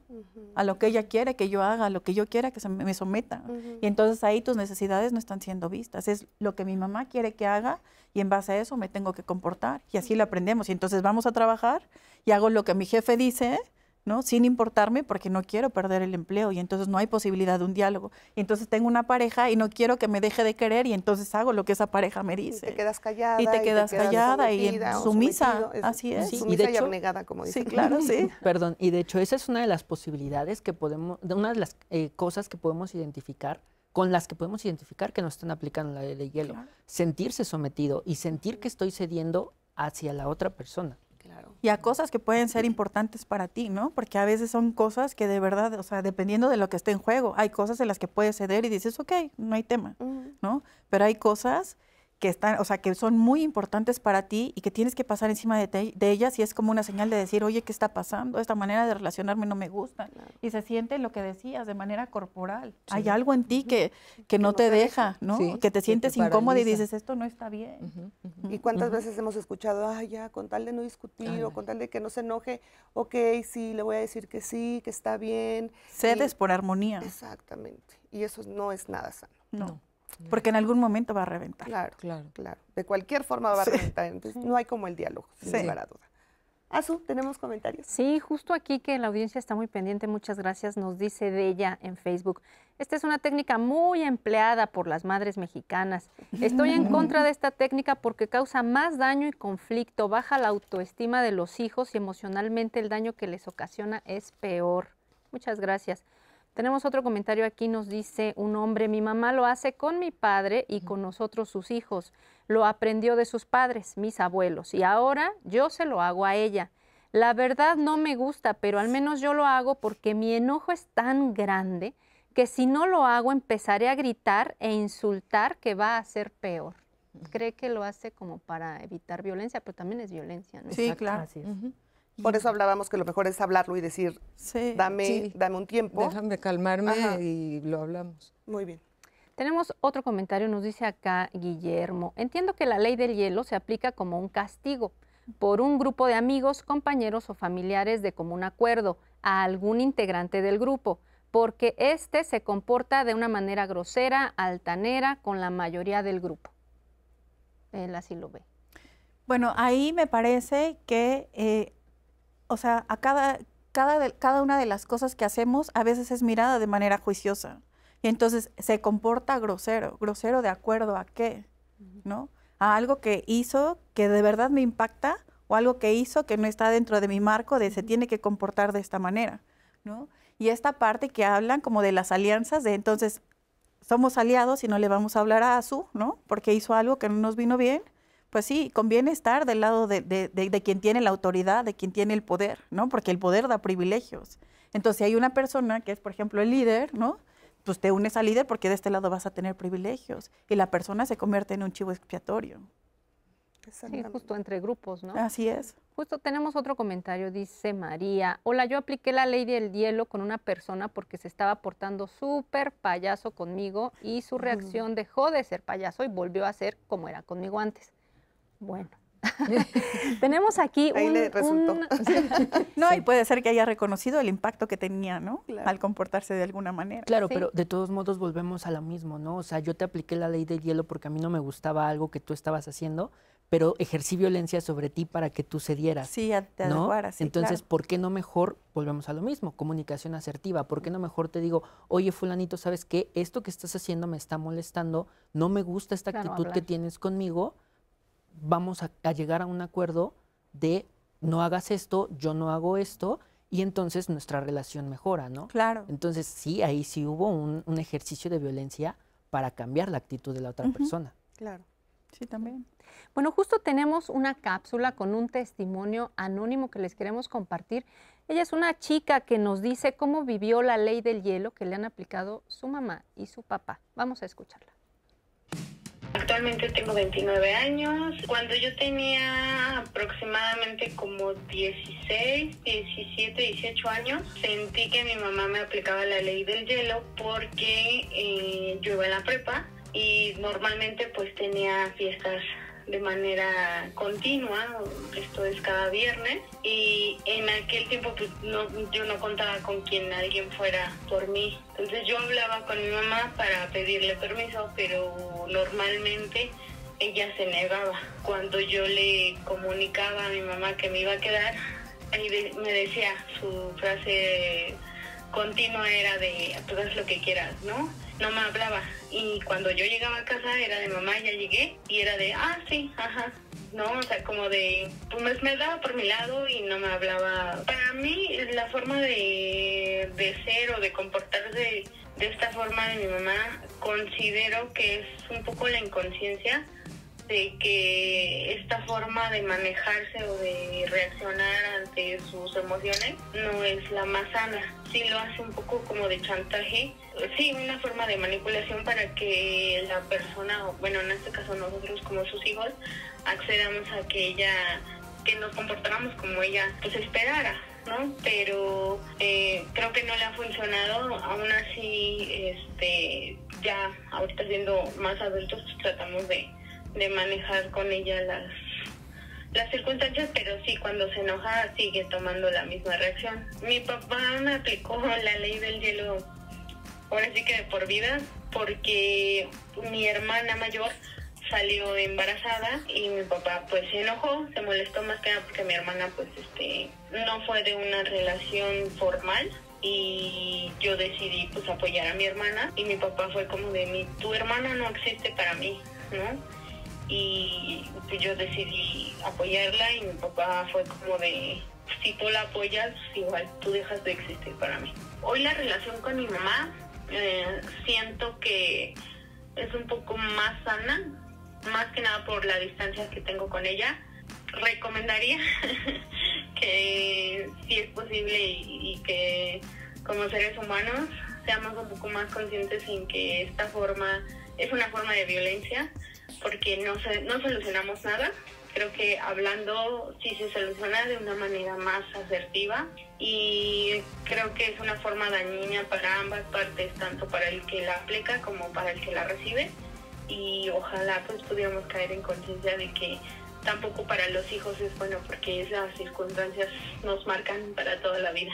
a lo que ella quiere que yo haga, a lo que yo quiera que se me me someta. Y entonces ahí tus necesidades no están siendo vistas. Es lo que mi mamá quiere que haga y en base a eso me tengo que comportar. Y así lo aprendemos. Y entonces vamos a trabajar y hago lo que mi jefe dice, ¿no? Sin importarme porque no quiero perder el empleo y entonces no hay posibilidad de un diálogo. Y entonces tengo una pareja y no quiero que me deje de querer y entonces hago lo que esa pareja me Y dice. te quedas callada. Y te quedas callada y sumisa, es- así es. Sí, y Sumisa de y hecho- abnegada, como Sí, dicen. claro, sí. Perdón, y de hecho esa es una de las posibilidades que podemos, de una de las eh, cosas que podemos identificar, con las que podemos identificar que nos están aplicando la ley de hielo. Claro. Sentirse sometido y sentir que estoy cediendo hacia la otra persona. Claro. y a cosas que pueden ser importantes para ti, ¿no? Porque a veces son cosas que de verdad, o sea, dependiendo de lo que esté en juego, hay cosas en las que puedes ceder y dices, ok, no hay tema. ¿no? Pero hay cosas que están, o sea, que son muy importantes para ti y que tienes que pasar encima de, te- de ellas y es como una señal de decir, oye, ¿qué está pasando? Esta manera de relacionarme no me gusta. Y se siente lo que decías de manera corporal. Hay algo en ti que, que no, te, deja, ¿no? Sí, que que te te sientes incómodo y dices, esto no está bien. Ujú, ujú. ¿Y cuántas veces hemos escuchado, ay, ya, con tal de no discutir o con tal de que no se enoje, ok, sí, le voy a decir que sí, que está bien. Cedes Y- por armonía. Exactamente. Y eso no es nada sano. No. Porque en algún momento va a reventar. Claro, Claro. claro. De cualquier forma va a reventar. Entonces, no hay como el diálogo, sin Sí. lugar a duda. Azu, ¿tenemos comentarios? Sí, justo aquí que la audiencia está muy pendiente, muchas gracias, nos dice Della en Facebook. Esta es una técnica muy empleada por las madres mexicanas. Estoy en contra de esta técnica porque causa más daño y conflicto, baja la autoestima de los hijos y emocionalmente el daño que les ocasiona es peor. Muchas gracias. Tenemos otro comentario aquí, nos dice un hombre, mi mamá lo hace con mi padre y con nosotros sus hijos. Lo aprendió de sus padres, mis abuelos, y ahora yo se lo hago a ella. La verdad no me gusta, pero al menos yo lo hago porque mi enojo es tan grande que si no lo hago empezaré a gritar e insultar que va a ser peor. Cree que lo hace como para evitar violencia, pero también es violencia, ¿no? Sí, Exacto, claro. así es. Por eso hablábamos que lo mejor es hablarlo y decir, Sí. dame, Sí. dame un tiempo. Déjame calmarme Ajá. y lo hablamos. Muy bien. Tenemos otro comentario, nos dice acá Guillermo. Entiendo que la ley del hielo se aplica como un castigo por un grupo de amigos, compañeros o familiares de común acuerdo a algún integrante del grupo, porque éste se comporta de una manera grosera, altanera con la mayoría del grupo. Él así lo ve. Bueno, ahí me parece que, eh, o sea, a cada, cada, de- cada una de las cosas que hacemos a veces es mirada de manera juiciosa. Y entonces se comporta grosero. ¿Grosero de acuerdo a qué? ¿No? A algo que hizo que de verdad me impacta o algo que hizo que no está dentro de mi marco de se tiene que comportar de esta manera, ¿no? Y esta parte que hablan como de las alianzas, de entonces somos aliados y no le vamos a hablar a Azu, ¿no? Porque hizo algo que no nos vino bien. Pues sí, conviene estar del lado de, de- de- de quien tiene la autoridad, de quien tiene el poder, ¿no? Porque el poder da privilegios. Entonces, si hay una persona que es, por ejemplo, el líder, ¿no? Pues te unes al líder porque de este lado vas a tener privilegios y la persona se convierte en un chivo expiatorio. Sí, justo entre grupos, ¿no? Así es. Justo tenemos otro comentario, dice María. Hola, yo apliqué la ley del hielo con una persona porque se estaba portando súper payaso conmigo y su reacción dejó de ser payaso y volvió a ser como era conmigo antes. Bueno, Tenemos aquí Ahí le resultó. no, y puede ser que haya reconocido el impacto que tenía, ¿no? Al comportarse de alguna manera. Claro, pero de todos modos volvemos a lo mismo, ¿no? O sea, yo te apliqué la ley del hielo porque a mí no me gustaba algo que tú estabas haciendo, pero ejercí violencia sobre ti para que tú cedieras. Sí, te ¿no? Entonces, ¿por qué no mejor, volvemos a lo mismo, comunicación asertiva? ¿Por qué no mejor te digo, oye, fulanito, ¿sabes qué? Esto que estás haciendo me está molestando, no me gusta esta actitud que tienes conmigo, vamos a, llegar a un acuerdo de no hagas esto, yo no hago esto, y entonces nuestra relación mejora, ¿no? Claro. Entonces sí, ahí sí hubo un, ejercicio de violencia para cambiar la actitud de la otra persona. Claro. Sí, también. Bueno, justo tenemos una cápsula con un testimonio anónimo que les queremos compartir. Ella es una chica que nos dice cómo vivió la ley del hielo que le han aplicado su mamá y su papá. Vamos a escucharla. Actualmente tengo 29 años. Cuando yo tenía aproximadamente como 16, 17, 18 años, sentí que mi mamá me aplicaba la ley del hielo porque eh, yo iba a la prepa y normalmente pues tenía fiestas de manera continua, esto es cada viernes, y en aquel tiempo pues no, yo no contaba con quien alguien fuera por mí. Entonces yo hablaba con mi mamá para pedirle permiso, pero normalmente ella se negaba. Cuando yo le comunicaba a mi mamá que me iba a quedar, ahí me decía su frase continua era de tú haz lo que quieras, ¿no? No me hablaba. Y cuando yo llegaba a casa era de mamá, ya llegué, y era de, ah, sí, ajá. No, o sea, como de, pues me daba por mi lado y no me hablaba. Para mí, la forma de, de ser o de comportarse de esta forma de mi mamá, considero que es un poco la inconsciencia de que esta forma de manejarse o de reaccionar ante sus emociones no es la más sana. Sí lo hace un poco como de chantaje, sí, una forma de manipulación para que la persona, bueno, en este caso nosotros como sus hijos, accedamos a que ella, que nos comportáramos como ella pues esperara. ¿no? Pero eh, creo que no le ha funcionado, aún así, este, ya ahorita siendo más adultos, pues tratamos de, de manejar con ella las las circunstancias, pero sí, cuando se enoja sigue tomando la misma reacción. Mi papá me aplicó la ley del hielo, ahora sí que de por vida, porque mi hermana mayor salió embarazada y mi papá pues se enojó, se molestó más que nada porque mi hermana pues este no fue de una relación formal y yo decidí pues apoyar a mi hermana y mi papá fue como de mi tu hermana no existe para mí, ¿no? Y pues yo decidí apoyarla y mi papá fue como de, si tú la apoyas, igual tú dejas de existir para mí. Hoy la relación con mi mamá eh, siento que es un poco más sana, más que nada por la distancia que tengo con ella. Recomendaría que si es posible y, y que como seres humanos seamos un poco más conscientes en que esta forma es una forma de violencia porque no, no solucionamos nada. Creo que hablando sí se soluciona de una manera más asertiva y creo que es una forma dañina para ambas partes, tanto para el que la aplica como para el que la recibe. Y ojalá pues pudiéramos caer en conciencia de que tampoco para los hijos es bueno porque esas circunstancias nos marcan para toda la vida.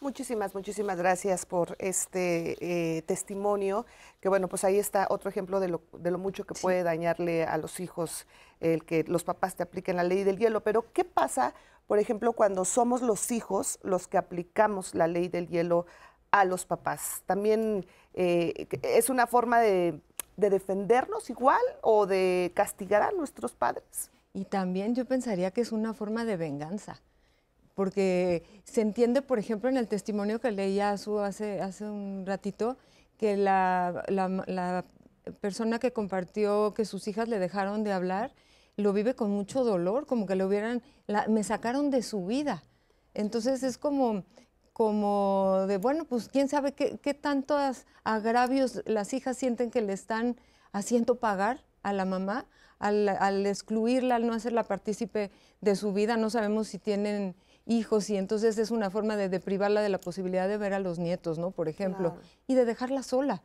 Muchísimas, muchísimas gracias por este eh, testimonio, que bueno, pues ahí está otro ejemplo de lo, de lo mucho que puede dañarle a los hijos el que los papás te apliquen la ley del hielo. Pero, ¿qué pasa, por ejemplo, cuando somos los hijos los que aplicamos la ley del hielo a los papás? ¿También eh, es una forma de, de defendernos igual o de castigar a nuestros padres? Y también yo pensaría que es una forma de venganza porque se entiende, por ejemplo, en el testimonio que leía su hace, hace un ratito, que la, la, persona que compartió que sus hijas le dejaron de hablar, lo vive con mucho dolor, como que lo hubieran, me sacaron de su vida. Entonces es como, como de, bueno, pues quién sabe qué, qué tantos agravios las hijas sienten que le están haciendo pagar a la mamá al, excluirla, al no hacerla partícipe de su vida, no sabemos si tienen hijos y entonces es una forma de, privarla de la posibilidad de ver a los nietos, ¿no? Por ejemplo, y de dejarla sola.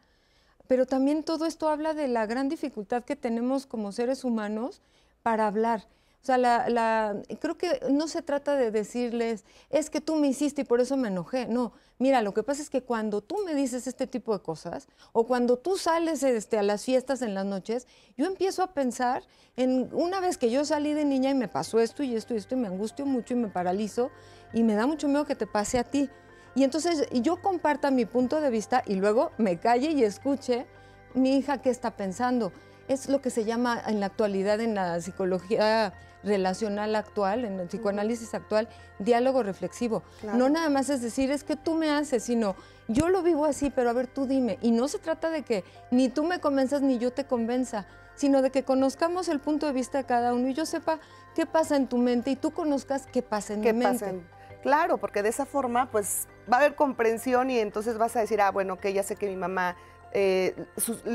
Pero también todo esto habla de la gran dificultad que tenemos como seres humanos para hablar. O sea, la, creo que no se trata de decirles, es que tú me hiciste y por eso me enojé. No, mira, lo que pasa es que cuando tú me dices este tipo de cosas, o cuando tú sales este, a las fiestas en las noches, yo empiezo a pensar en una vez que yo salí de niña y me pasó esto y esto y esto, y me angustio mucho y me paralizo, y me da mucho miedo que te pase a ti. Y entonces yo comparta mi punto de vista y luego me calle y escuche mi hija qué está pensando. Es lo que se llama en la actualidad en la psicología relacional actual, en el psicoanálisis actual, diálogo reflexivo. No nada más es decir, es que tú me haces, sino yo lo vivo así, pero a ver, tú dime. Y no se trata de que ni tú me convenzas ni yo te convenza, sino de que conozcamos el punto de vista de cada uno y yo sepa qué pasa en tu mente y tú conozcas qué pasa en mi mente. Claro, porque de esa forma, pues va a haber comprensión y entonces vas a decir, ah, bueno, que ya sé que mi mamá eh,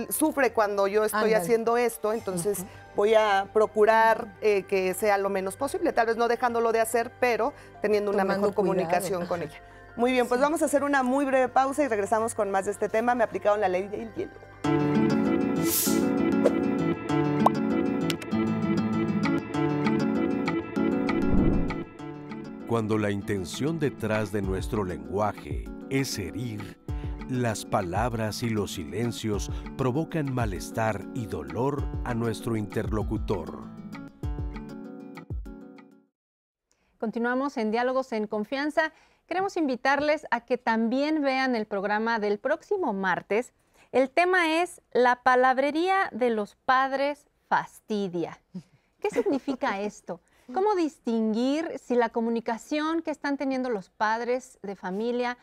sufre cuando yo estoy haciendo esto, entonces voy a procurar eh, que sea lo menos posible, tal vez no dejándolo de hacer, pero teniendo una mejor comunicación con ella. Muy bien, pues vamos a hacer una muy breve pausa y regresamos con más de este tema. Me aplicaron la ley del hielo. Cuando la intención detrás de nuestro lenguaje es herir, las palabras y los silencios provocan malestar y dolor a nuestro interlocutor. Continuamos en Diálogos en Confianza. Queremos invitarles a que también vean el programa del próximo martes. El tema es La palabrería de los padres fastidia. ¿Qué significa esto? ¿Cómo distinguir si la comunicación que están teniendo los padres de familia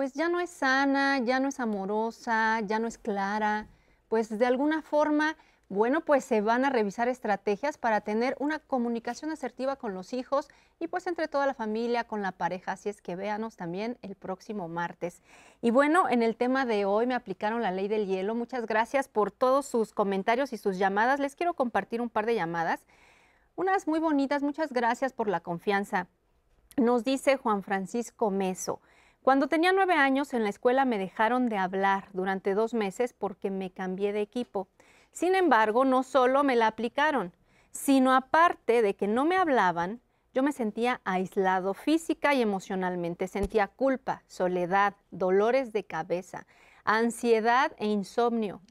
pues ya no es sana, ya no es amorosa, ya no es clara, pues de alguna forma, bueno, pues se van a revisar estrategias para tener una comunicación asertiva con los hijos y pues entre toda la familia, con la pareja, así es que véanos también el próximo martes. Y bueno, en el tema de hoy me aplicaron la ley del hielo. Muchas gracias por todos sus comentarios y sus llamadas. Les quiero compartir un par de llamadas. Unas muy bonitas, muchas gracias por la confianza. Nos dice Juan Francisco Meso. Cuando tenía nueve años en la escuela me dejaron de hablar durante dos meses porque me cambié de equipo. Sin embargo, no solo me la aplicaron, sino aparte de que no me hablaban, yo me sentía aislado física y emocionalmente. Sentía culpa, soledad, dolores de cabeza, ansiedad e insomnio.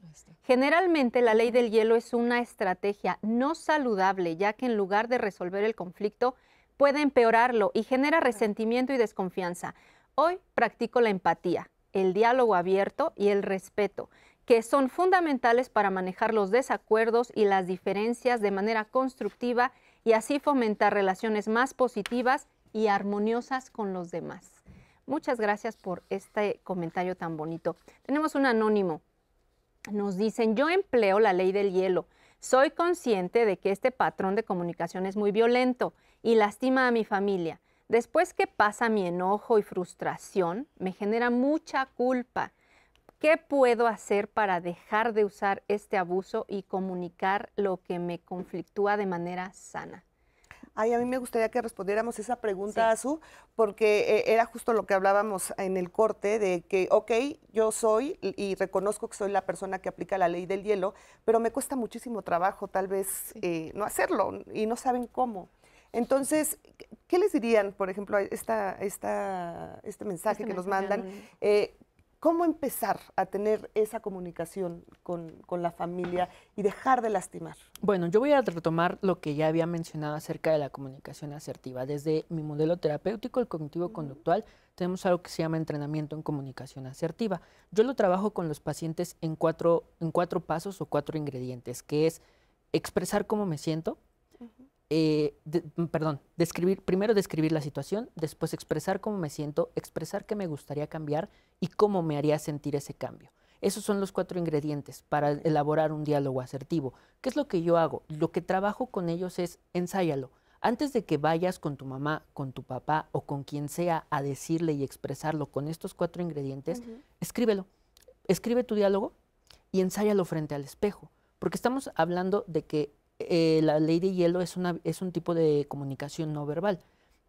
Generalmente la ley del hielo es una estrategia no saludable, ya que en lugar de resolver el conflicto, puede empeorarlo y genera resentimiento y desconfianza. Hoy practico la empatía, el diálogo abierto y el respeto, que son fundamentales para manejar los desacuerdos y las diferencias de manera constructiva y así fomentar relaciones más positivas y armoniosas con los demás. Muchas gracias por este comentario tan bonito. Tenemos un anónimo. Nos dicen, yo empleo la ley del hielo. Soy consciente de que este patrón de comunicación es muy violento y lastima a mi familia. Después que pasa mi enojo y frustración, me genera mucha culpa. ¿Qué puedo hacer para dejar de usar este abuso y comunicar lo que me conflictúa de manera sana? Ay, a mí me gustaría que respondiéramos esa pregunta, Azu, porque eh, era justo lo que hablábamos en el corte de que, ok, yo soy y reconozco que soy la persona que aplica la ley del hielo, pero me cuesta muchísimo trabajo tal vez eh, no hacerlo y no saben cómo. Entonces, ¿qué les dirían, por ejemplo, esta, esta, este mensaje que nos mandan? Eh, ¿Cómo empezar a tener esa comunicación con, la familia y dejar de lastimar? Bueno, yo voy a retomar lo que ya había mencionado acerca de la comunicación asertiva. Desde mi modelo terapéutico, el cognitivo-conductual, tenemos algo que se llama entrenamiento en comunicación asertiva. Yo lo trabajo con los pacientes en cuatro, en cuatro pasos o cuatro ingredientes, que es expresar cómo me siento, eh, mm, perdón, describir, primero describir la situación, después expresar cómo me siento, expresar qué me gustaría cambiar y cómo me haría sentir ese cambio. Esos son los cuatro ingredientes para elaborar un diálogo asertivo. ¿Qué es lo que yo hago? Lo que trabajo con ellos es ensáyalo. Antes de que vayas con tu mamá, con tu papá o con quien sea a decirle y expresarlo con estos cuatro ingredientes, escríbelo. Escribe tu diálogo y ensáyalo frente al espejo. Porque estamos hablando de que eh, la ley de hielo es, una, es un tipo de comunicación no verbal,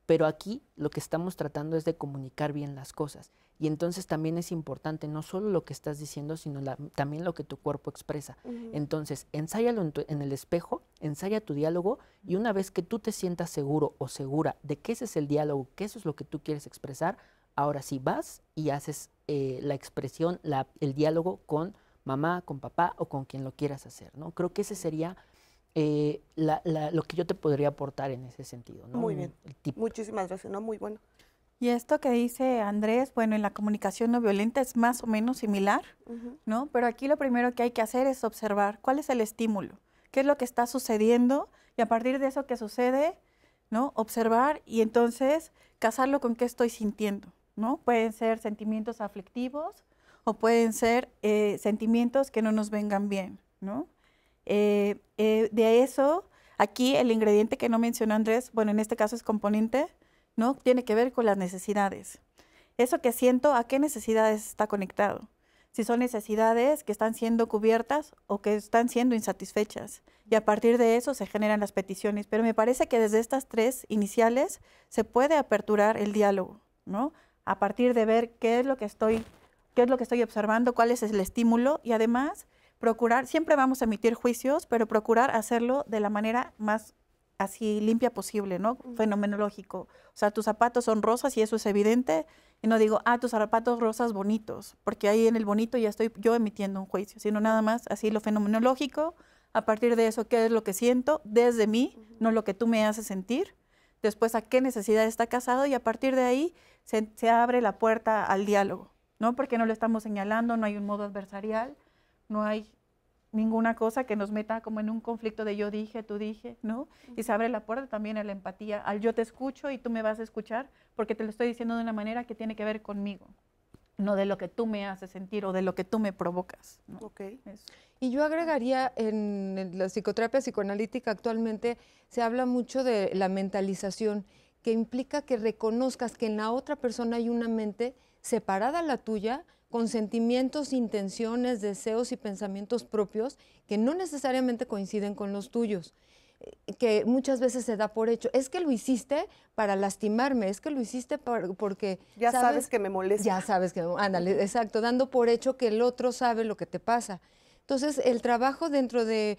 pero aquí lo que estamos tratando es de comunicar bien las cosas. Y entonces también es importante no solo lo que estás diciendo, sino también lo que tu cuerpo expresa. Entonces, ensáyalo en, en, el espejo, ensaya tu diálogo y una vez que tú te sientas seguro o segura de que ese es el diálogo, que eso es lo que tú quieres expresar, ahora sí vas y haces eh, la expresión, la, el diálogo con mamá, con papá o con quien lo quieras hacer. ¿no? Creo que ese sería eh, lo que yo te podría aportar en ese sentido. ¿no? Muy bien. Muchísimas gracias, ¿no? Muy bueno. Y esto que dice Andrés, bueno, en la comunicación no violenta es más o menos similar, ¿no? Pero aquí lo primero que hay que hacer es observar cuál es el estímulo, qué es lo que está sucediendo y a partir de eso que sucede, ¿no? Observar y entonces casarlo con qué estoy sintiendo, ¿no? Pueden ser sentimientos aflictivos o pueden ser eh, sentimientos que no nos vengan bien, ¿no? Eh, eh, de eso, aquí el ingrediente que no mencionó Andrés, bueno, en este caso es componente, ¿no? Tiene que ver con las necesidades. Eso que siento, ¿a qué necesidades está conectado? Si son necesidades que están siendo cubiertas o que están siendo insatisfechas. Y a partir de eso se generan las peticiones. Pero me parece que desde estas tres iniciales se puede aperturar el diálogo, ¿no? A partir de ver qué es lo que estoy, qué es lo que estoy observando, cuál es el estímulo y además procurar, siempre vamos a emitir juicios, pero procurar hacerlo de la manera más así limpia posible, ¿no? Fenomenológico. O sea, tus zapatos son rosas y eso es evidente. Y no digo, ah, tus zapatos rosas bonitos, porque ahí en el bonito ya estoy yo emitiendo un juicio, sino nada más así lo fenomenológico, a partir de eso, qué es lo que siento desde mí, no lo que tú me haces sentir. Después, a qué necesidad está casado y a partir de ahí se, se abre la puerta al diálogo, ¿no? Porque no lo estamos señalando, no hay un modo adversarial, no hay ninguna cosa que nos meta como en un conflicto de yo dije, tú dije, ¿no? Y se abre la puerta también a la empatía, al yo te escucho y tú me vas a escuchar porque te lo estoy diciendo de una manera que tiene que ver conmigo, no de lo que tú me haces sentir o de lo que tú me provocas. Y yo agregaría en la psicoterapia psicoanalítica actualmente se habla mucho de la mentalización, que implica que reconozcas que en la otra persona hay una mente separada a la tuya, con sentimientos, intenciones, deseos y pensamientos propios que no necesariamente coinciden con los tuyos eh, que muchas veces se da por hecho. Es que lo hiciste para lastimarme, es que lo hiciste porque... Ya sabes, que me molesta. Ya sabes que... Ándale, exacto, dando por hecho que el otro sabe lo que te pasa. Entonces, el trabajo dentro de,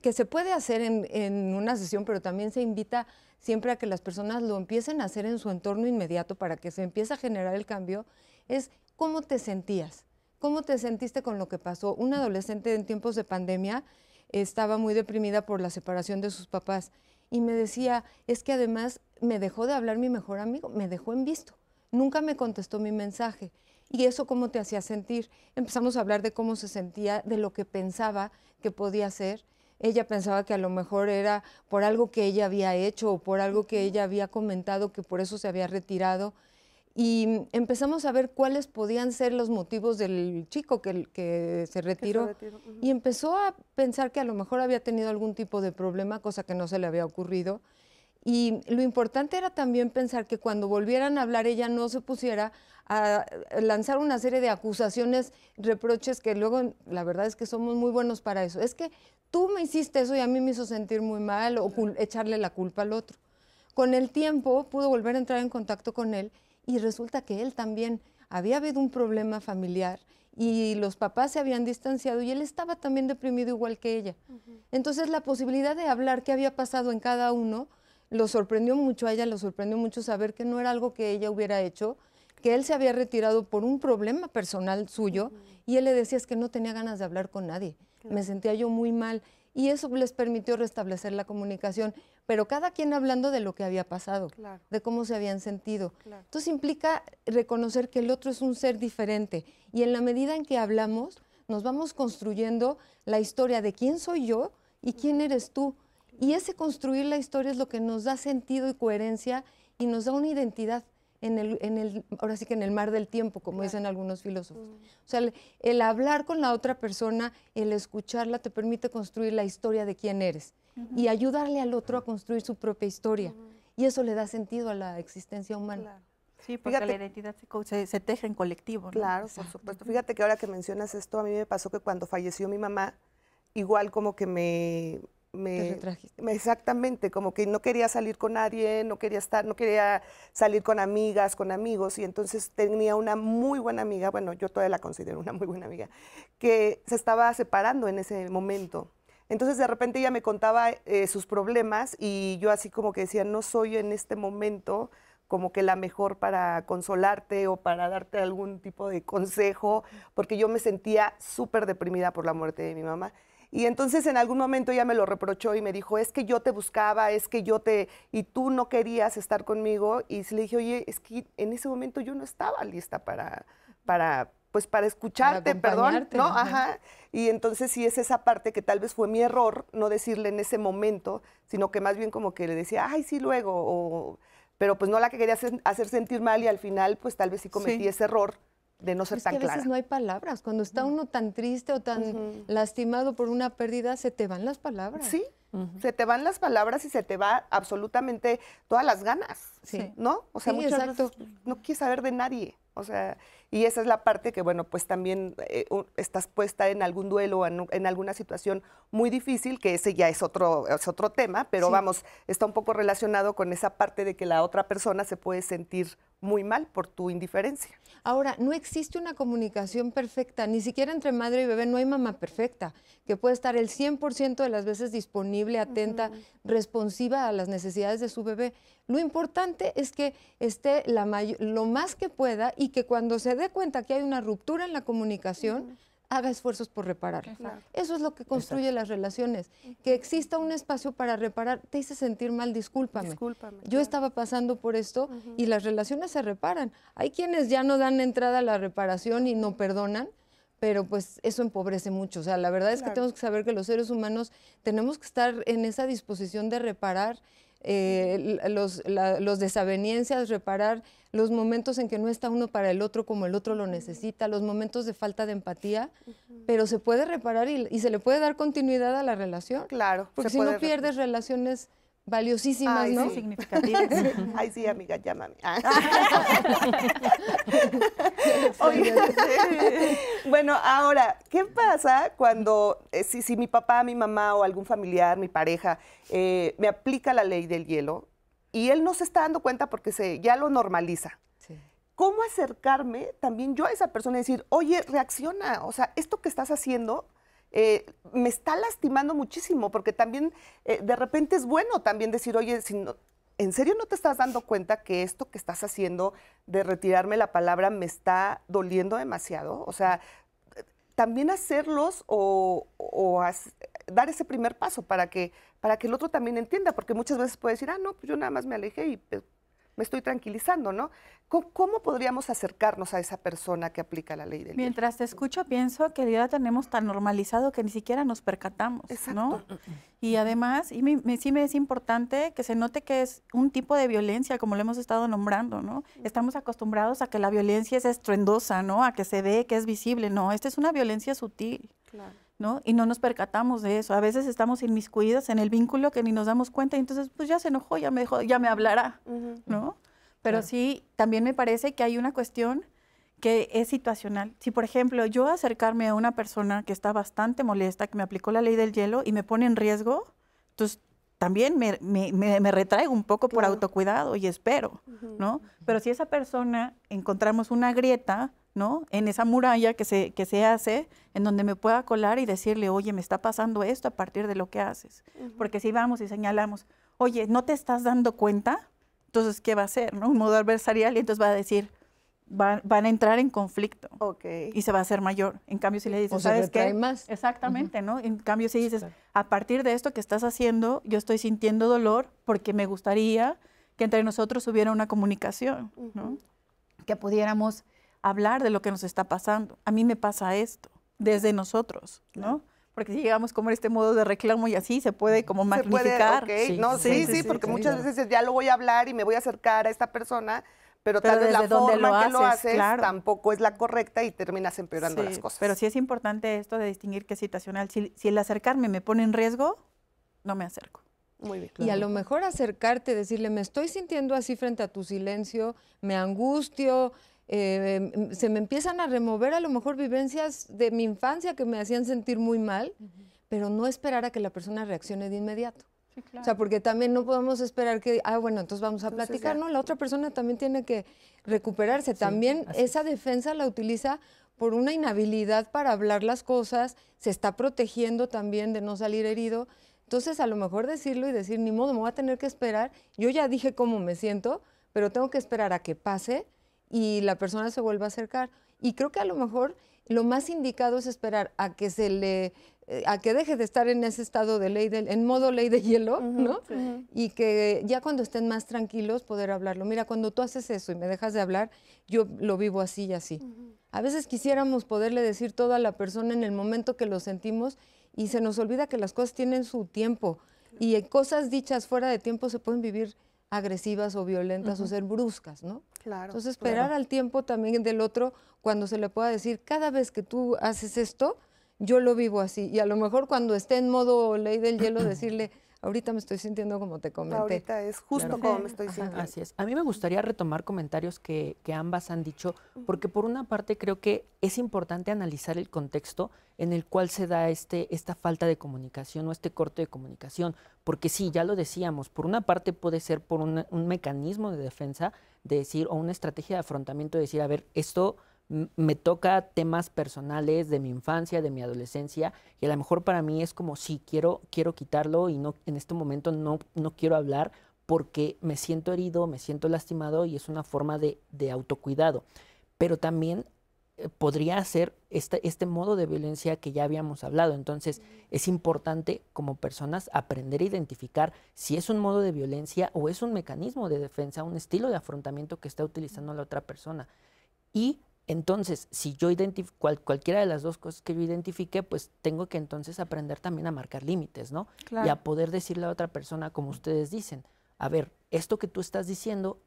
que se puede hacer en, en, una sesión, pero también se invita siempre a que las personas lo empiecen a hacer en su entorno inmediato para que se empiece a generar el cambio, es ¿Cómo te sentías? ¿Cómo te sentiste con lo que pasó? Un adolescente en tiempos de pandemia estaba muy deprimida por la separación de sus papás y me decía, es que además me dejó de hablar mi mejor amigo, me dejó en visto, nunca me contestó mi mensaje. ¿Y eso cómo te hacía sentir? Empezamos a hablar de cómo se sentía, de lo que pensaba que podía ser. Ella pensaba que a lo mejor era por algo que ella había hecho o por algo que ella había comentado que por eso se había retirado y empezamos a ver cuáles podían ser los motivos del chico que, que se retiró. Y empezó a pensar que a lo mejor había tenido algún tipo de problema, cosa que no se le había ocurrido. Y lo importante era también pensar que cuando volvieran a hablar ella no se pusiera a lanzar una serie de acusaciones, reproches que luego la verdad es que somos muy buenos para eso. Es que tú me hiciste eso y a mí me hizo sentir muy mal o echarle la culpa al otro. Con el tiempo pudo volver a entrar en contacto con él y resulta que él también había habido un problema familiar y los papás se habían distanciado y él estaba también deprimido igual que ella. Entonces la posibilidad de hablar qué había pasado en cada uno lo sorprendió mucho a ella, lo sorprendió mucho saber que no era algo que ella hubiera hecho, que él se había retirado por un problema personal suyo y él le decía es que no tenía ganas de hablar con nadie, me sentía yo muy mal y eso les permitió restablecer la comunicación, pero cada quien hablando de lo que había pasado, de cómo se habían sentido. Entonces implica reconocer que el otro es un ser diferente y en la medida en que hablamos, nos vamos construyendo la historia de quién soy yo y quién eres tú. Y ese construir la historia es lo que nos da sentido y coherencia y nos da una identidad en el, en el, ahora sí que en el mar del tiempo, como dicen algunos filósofos. O sea, el, hablar con la otra persona, el escucharla, te permite construir la historia de quién eres y ayudarle al otro a construir su propia historia. Y eso le da sentido a la existencia humana. Sí, porque la identidad se, se, teje en colectivo. Claro, por supuesto. Fíjate que ahora que mencionas esto, a mí me pasó que cuando falleció mi mamá, igual como que me, me, exactamente, como que no quería salir con nadie, no quería estar, no quería salir con amigas, con amigos, y entonces tenía una muy buena amiga, bueno, yo todavía la considero una muy buena amiga, que se estaba separando en ese momento. Entonces de repente ella me contaba eh, sus problemas y yo así como que decía, no soy en este momento como que la mejor para consolarte o para darte algún tipo de consejo, porque yo me sentía súper deprimida por la muerte de mi mamá. Y entonces en algún momento ella me lo reprochó y me dijo, es que yo te buscaba, es que yo te, y tú no querías estar conmigo. Y le dije, oye, es que en ese momento yo no estaba lista para, para pues para escucharte, perdón, ¿no? Ajá. Y entonces sí es esa parte que tal vez fue mi error, no decirle en ese momento, sino que más bien como que le decía, ay, sí, luego, o, pero pues no la que quería hacer, sentir mal y al final pues tal vez sí cometí ese error de no ser tan que a veces no hay palabras. Cuando está uno tan triste o tan lastimado por una pérdida, se te van las palabras. Sí, se te van las palabras y se te va absolutamente todas las ganas, sí. ¿no? O sea, muchas veces no quieres saber de nadie. O sea, y esa es la parte que, bueno, pues también eh, estás puesta en algún duelo o en, alguna situación muy difícil, que ese ya es otro, es otro tema, pero vamos, está un poco relacionado con esa parte de que la otra persona se puede sentir muy mal por tu indiferencia. Ahora, no existe una comunicación perfecta, ni siquiera entre madre y bebé no hay mamá perfecta, que puede estar el 100% de las veces disponible, atenta, responsiva a las necesidades de su bebé. Lo importante es que esté la lo más que pueda y que cuando se dé cuenta que hay una ruptura en la comunicación, haga esfuerzos por reparar. Eso es lo que construye las relaciones. Que exista un espacio para reparar, te hice sentir mal, discúlpame. Yo estaba pasando por esto y las relaciones se reparan. Hay quienes ya no dan entrada a la reparación y no perdonan, pero pues eso empobrece mucho. O sea, la verdad es que tenemos que saber que los seres humanos tenemos que estar en esa disposición de reparar eh, los, los desavenencias, reparar los momentos en que no está uno para el otro como el otro lo necesita, los momentos de falta de empatía, pero se puede reparar y, se le puede dar continuidad a la relación. Claro. Porque si no pierdes relaciones valiosísimas, ¿no? Sí. Significativas. Ay, sí, amiga, llámame. Ah. bueno, ahora, ¿qué pasa cuando, eh, si, si, mi papá, mi mamá o algún familiar, mi pareja, eh, me aplica la ley del hielo y él no se está dando cuenta porque se, ya lo normaliza? ¿Cómo acercarme también yo a esa persona y decir, oye, reacciona, o sea, esto que estás haciendo eh, me está lastimando muchísimo, porque también eh, de repente es bueno también decir, oye, ¿en serio no te estás dando cuenta que esto que estás haciendo de retirarme la palabra me está doliendo demasiado? O sea, también hacerlos o, dar ese primer paso para que, para que el otro también entienda, porque muchas veces puede decir, ah, no, pues yo nada más me alejé y pues, me estoy tranquilizando, ¿no? ¿Cómo, podríamos acercarnos a esa persona que aplica la ley del Mientras te escucho, pienso que ya la tenemos tan normalizado que ni siquiera nos percatamos, ¿no? Y además, y sí me es importante que se note que es un tipo de violencia, como lo hemos estado nombrando, ¿no? Estamos acostumbrados a que la violencia es estruendosa, ¿no? A que se ve, que es visible, no, esta es una violencia sutil. ¿No? Y no nos percatamos de eso. A veces estamos inmiscuidas en el vínculo que ni nos damos cuenta y entonces pues ya se enojó, ya me dejó, ya me hablará, ¿no? Pero sí, también me parece que hay una cuestión que es situacional. Si, por ejemplo, yo acercarme a una persona que está bastante molesta, que me aplicó la ley del hielo y me pone en riesgo, entonces también me, me, retraigo un poco por autocuidado y espero, ¿no? Pero si esa persona encontramos una grieta, ¿no? En esa muralla que se, que se hace, en donde me pueda colar y decirle, oye, me está pasando esto a partir de lo que haces. Porque si vamos y señalamos, oye, ¿no te estás dando cuenta? Entonces, ¿qué va a hacer? ¿no? Un modo adversarial y entonces va a decir, van, a entrar en conflicto y se va a hacer mayor. En cambio, si le dices, ¿sabes qué? más. Exactamente, ¿no? En cambio, si dices, a partir de esto que estás haciendo, yo estoy sintiendo dolor porque me gustaría que entre nosotros hubiera una comunicación, ¿no? Que pudiéramos hablar de lo que nos está pasando. A mí me pasa esto, desde nosotros, ¿no? Porque si llegamos como en este modo de reclamo y así, se puede como magnificar. sí, no, sí, sí, porque muchas veces ya lo voy a hablar y me voy a acercar a esta persona, pero, tal vez la forma que lo haces tampoco es la correcta y terminas empeorando las cosas. Pero sí es importante esto de distinguir qué es situacional. Si, el acercarme me pone en riesgo, no me acerco. Muy bien. Y a lo mejor acercarte, decirle, me estoy sintiendo así frente a tu silencio, me angustio, eh, se me empiezan a remover a lo mejor vivencias de mi infancia que me hacían sentir muy mal, pero no esperar a que la persona reaccione de inmediato. O sea, porque también no podemos esperar que, ah, bueno, entonces vamos a platicar, ¿no? La otra persona también tiene que recuperarse. también esa defensa la utiliza por una inhabilidad para hablar las cosas, se está protegiendo también de no salir herido. Entonces, a lo mejor decirlo y decir, ni modo, me voy a tener que esperar. Yo ya dije cómo me siento, pero tengo que esperar a que pase y la persona se vuelva a acercar. Y creo que a lo mejor lo más indicado es esperar a que se le eh, a que deje de estar en ese estado de ley, en modo ley de hielo, ¿no? Y que ya cuando estén más tranquilos poder hablarlo. Mira, cuando tú haces eso y me dejas de hablar, yo lo vivo así y así. A veces quisiéramos poderle decir todo a la persona en el momento que lo sentimos y se nos olvida que las cosas tienen su tiempo y cosas dichas fuera de tiempo se pueden vivir agresivas o violentas o ser bruscas, ¿no? Claro. Entonces esperar al tiempo también del otro cuando se le pueda decir, cada vez que tú haces esto, yo lo vivo así. Y a lo mejor cuando esté en modo ley del hielo, decirle, ahorita me estoy sintiendo como te comenté. Ahorita es justo como me estoy sintiendo. así es. A mí me gustaría retomar comentarios que, que, ambas han dicho, porque por una parte creo que es importante analizar el contexto en el cual se da este, esta falta de comunicación o este corte de comunicación. Porque sí, ya lo decíamos, por una parte puede ser por un, un mecanismo de defensa, de decir, o una estrategia de afrontamiento, de decir, a ver, esto me toca temas personales de mi infancia, de mi adolescencia, y a lo mejor para mí es como, sí, quiero, quiero quitarlo y no, en este momento no, no quiero hablar porque me siento herido, me siento lastimado y es una forma de, de autocuidado. Pero también podría ser este, este modo de violencia que ya habíamos hablado. Entonces, es importante como personas aprender a identificar si es un modo de violencia o es un mecanismo de defensa, un estilo de afrontamiento que está utilizando la otra persona. Y entonces, si yo identifico cualquiera de las dos cosas que yo identifique, pues tengo que entonces aprender también a marcar límites, ¿no? Y a poder decirle a otra persona, como ustedes dicen, a ver, esto que tú estás diciendo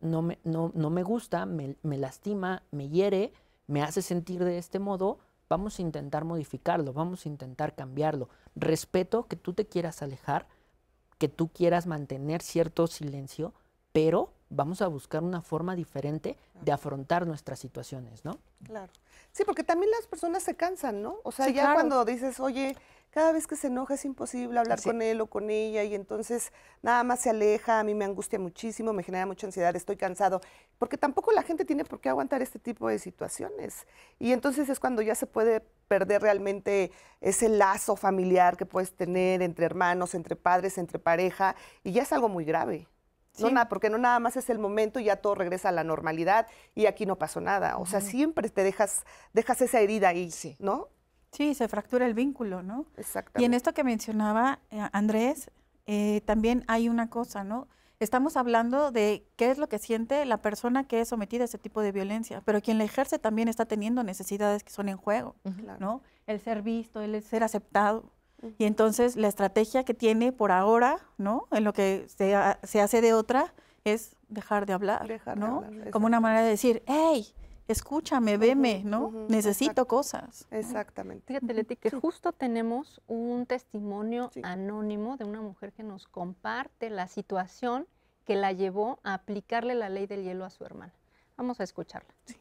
no me, no, no me gusta, me, me lastima, me hiere, me hace sentir de este modo, vamos a intentar modificarlo, vamos a intentar cambiarlo. Respeto que tú te quieras alejar, que tú quieras mantener cierto silencio, pero vamos a buscar una forma diferente de afrontar nuestras situaciones, ¿no? Claro. Sí, porque también las personas se cansan, ¿no? O sea, ya cuando dices, oye, cada vez que se enoja es imposible hablar con él o con ella y entonces nada más se aleja, a mí me angustia muchísimo, me genera mucha ansiedad, estoy cansado, porque tampoco la gente tiene por qué aguantar este tipo de situaciones. Y entonces es cuando ya se puede perder realmente ese lazo familiar que puedes tener entre hermanos, entre padres, entre pareja, y ya es algo muy grave. No, nada, porque no nada más es el momento y ya todo regresa a la normalidad y aquí no pasó nada. O sea, siempre te dejas, dejas esa herida ahí, ¿no? Sí, se fractura el vínculo, ¿no? Exactamente. Y en esto que mencionaba eh, Andrés, eh, también hay una cosa, ¿no? Estamos hablando de qué es lo que siente la persona que es sometida a ese tipo de violencia, pero quien la ejerce también está teniendo necesidades que son en juego, ¿no? El ser visto, el ser aceptado. Y entonces la estrategia que tiene por ahora, ¿no? En lo que se, se hace de otra, es dejar de hablar, ¿no? Como una manera de decir, hey, escúchame, veme, ¿no? Necesito cosas. Exactamente. Fíjate, Leti, que justo tenemos un testimonio anónimo de una mujer que nos comparte la situación que la llevó a aplicarle la ley del hielo a su hermana. Vamos a escucharla. Sí.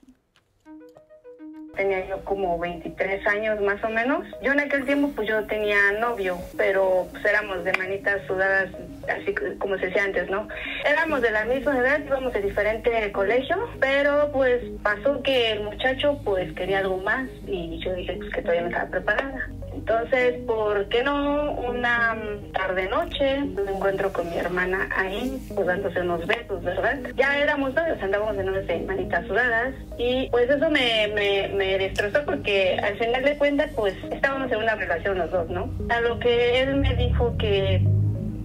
Tenía yo como 23 años más o menos. Yo en aquel tiempo pues yo tenía novio, pero pues éramos de manitas sudadas, así como se decía antes, ¿no? Éramos de la misma edad, íbamos de diferente colegio, pero pues pasó que el muchacho pues quería algo más y yo dije pues que todavía no estaba preparada. Entonces, ¿por qué no una tarde-noche me encuentro con mi hermana ahí, pues dándose unos besos, ¿verdad? Ya éramos novios, andábamos novios de manitas sudadas y pues eso me, me, me destrozó porque al final de cuentas pues estábamos en una relación los dos, ¿no? A lo que él me dijo que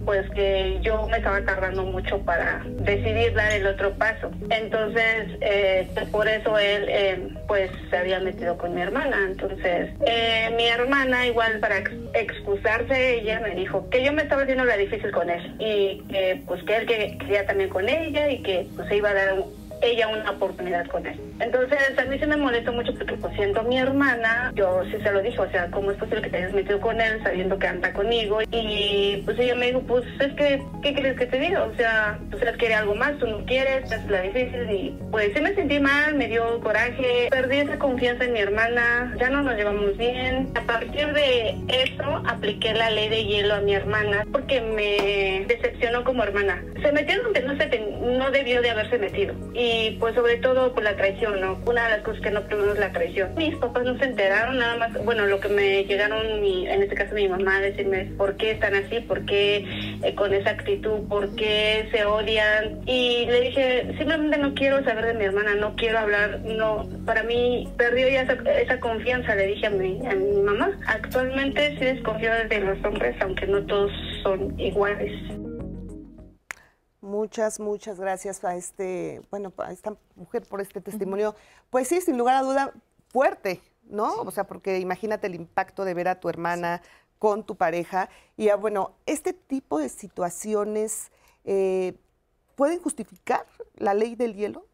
pues que yo me estaba tardando mucho para decidir dar el otro paso. Entonces, eh, por eso él eh, pues se había metido con mi hermana. Entonces, eh, mi hermana igual para excusarse ella me dijo que yo me estaba haciendo la difícil con él y que pues que él quería también con ella y que pues se iba a dar ella una oportunidad con él. Entonces a mí se me molestó mucho porque pues siento a mi hermana, yo sí se lo dije, o sea, ¿cómo es posible que te hayas metido con él sabiendo que anda conmigo? Y pues ella me dijo, pues es que, ¿qué quieres que te diga? O sea, tú él quiere algo más, tú no quieres, es la difícil y pues sí me sentí mal, me dio coraje, perdí esa confianza en mi hermana, ya no nos llevamos bien. A partir de eso apliqué la ley de hielo a mi hermana porque me decepcionó como hermana. Se metió donde no, se no debió de haberse metido. Y pues sobre todo por la traición, ¿no? Una de las cosas que no primero es la traición. Mis papás no se enteraron nada más, bueno, lo que me llegaron, en este caso mi mamá, a decirme por qué están así, por qué eh, con esa actitud, por qué se odian. Y le dije, simplemente no quiero saber de mi hermana, no quiero hablar, no, para mí perdió ya esa, esa confianza, le dije a mi, a mi mamá. Actualmente sí desconfío de los hombres, aunque no todos son iguales. Muchas, muchas gracias a este, bueno, a esta mujer por este testimonio. Pues sí, sin lugar a duda, fuerte, ¿no? O sea, porque imagínate el impacto de ver a tu hermana con tu pareja. Y ah, bueno, este tipo de situaciones eh, pueden justificar la ley del hielo.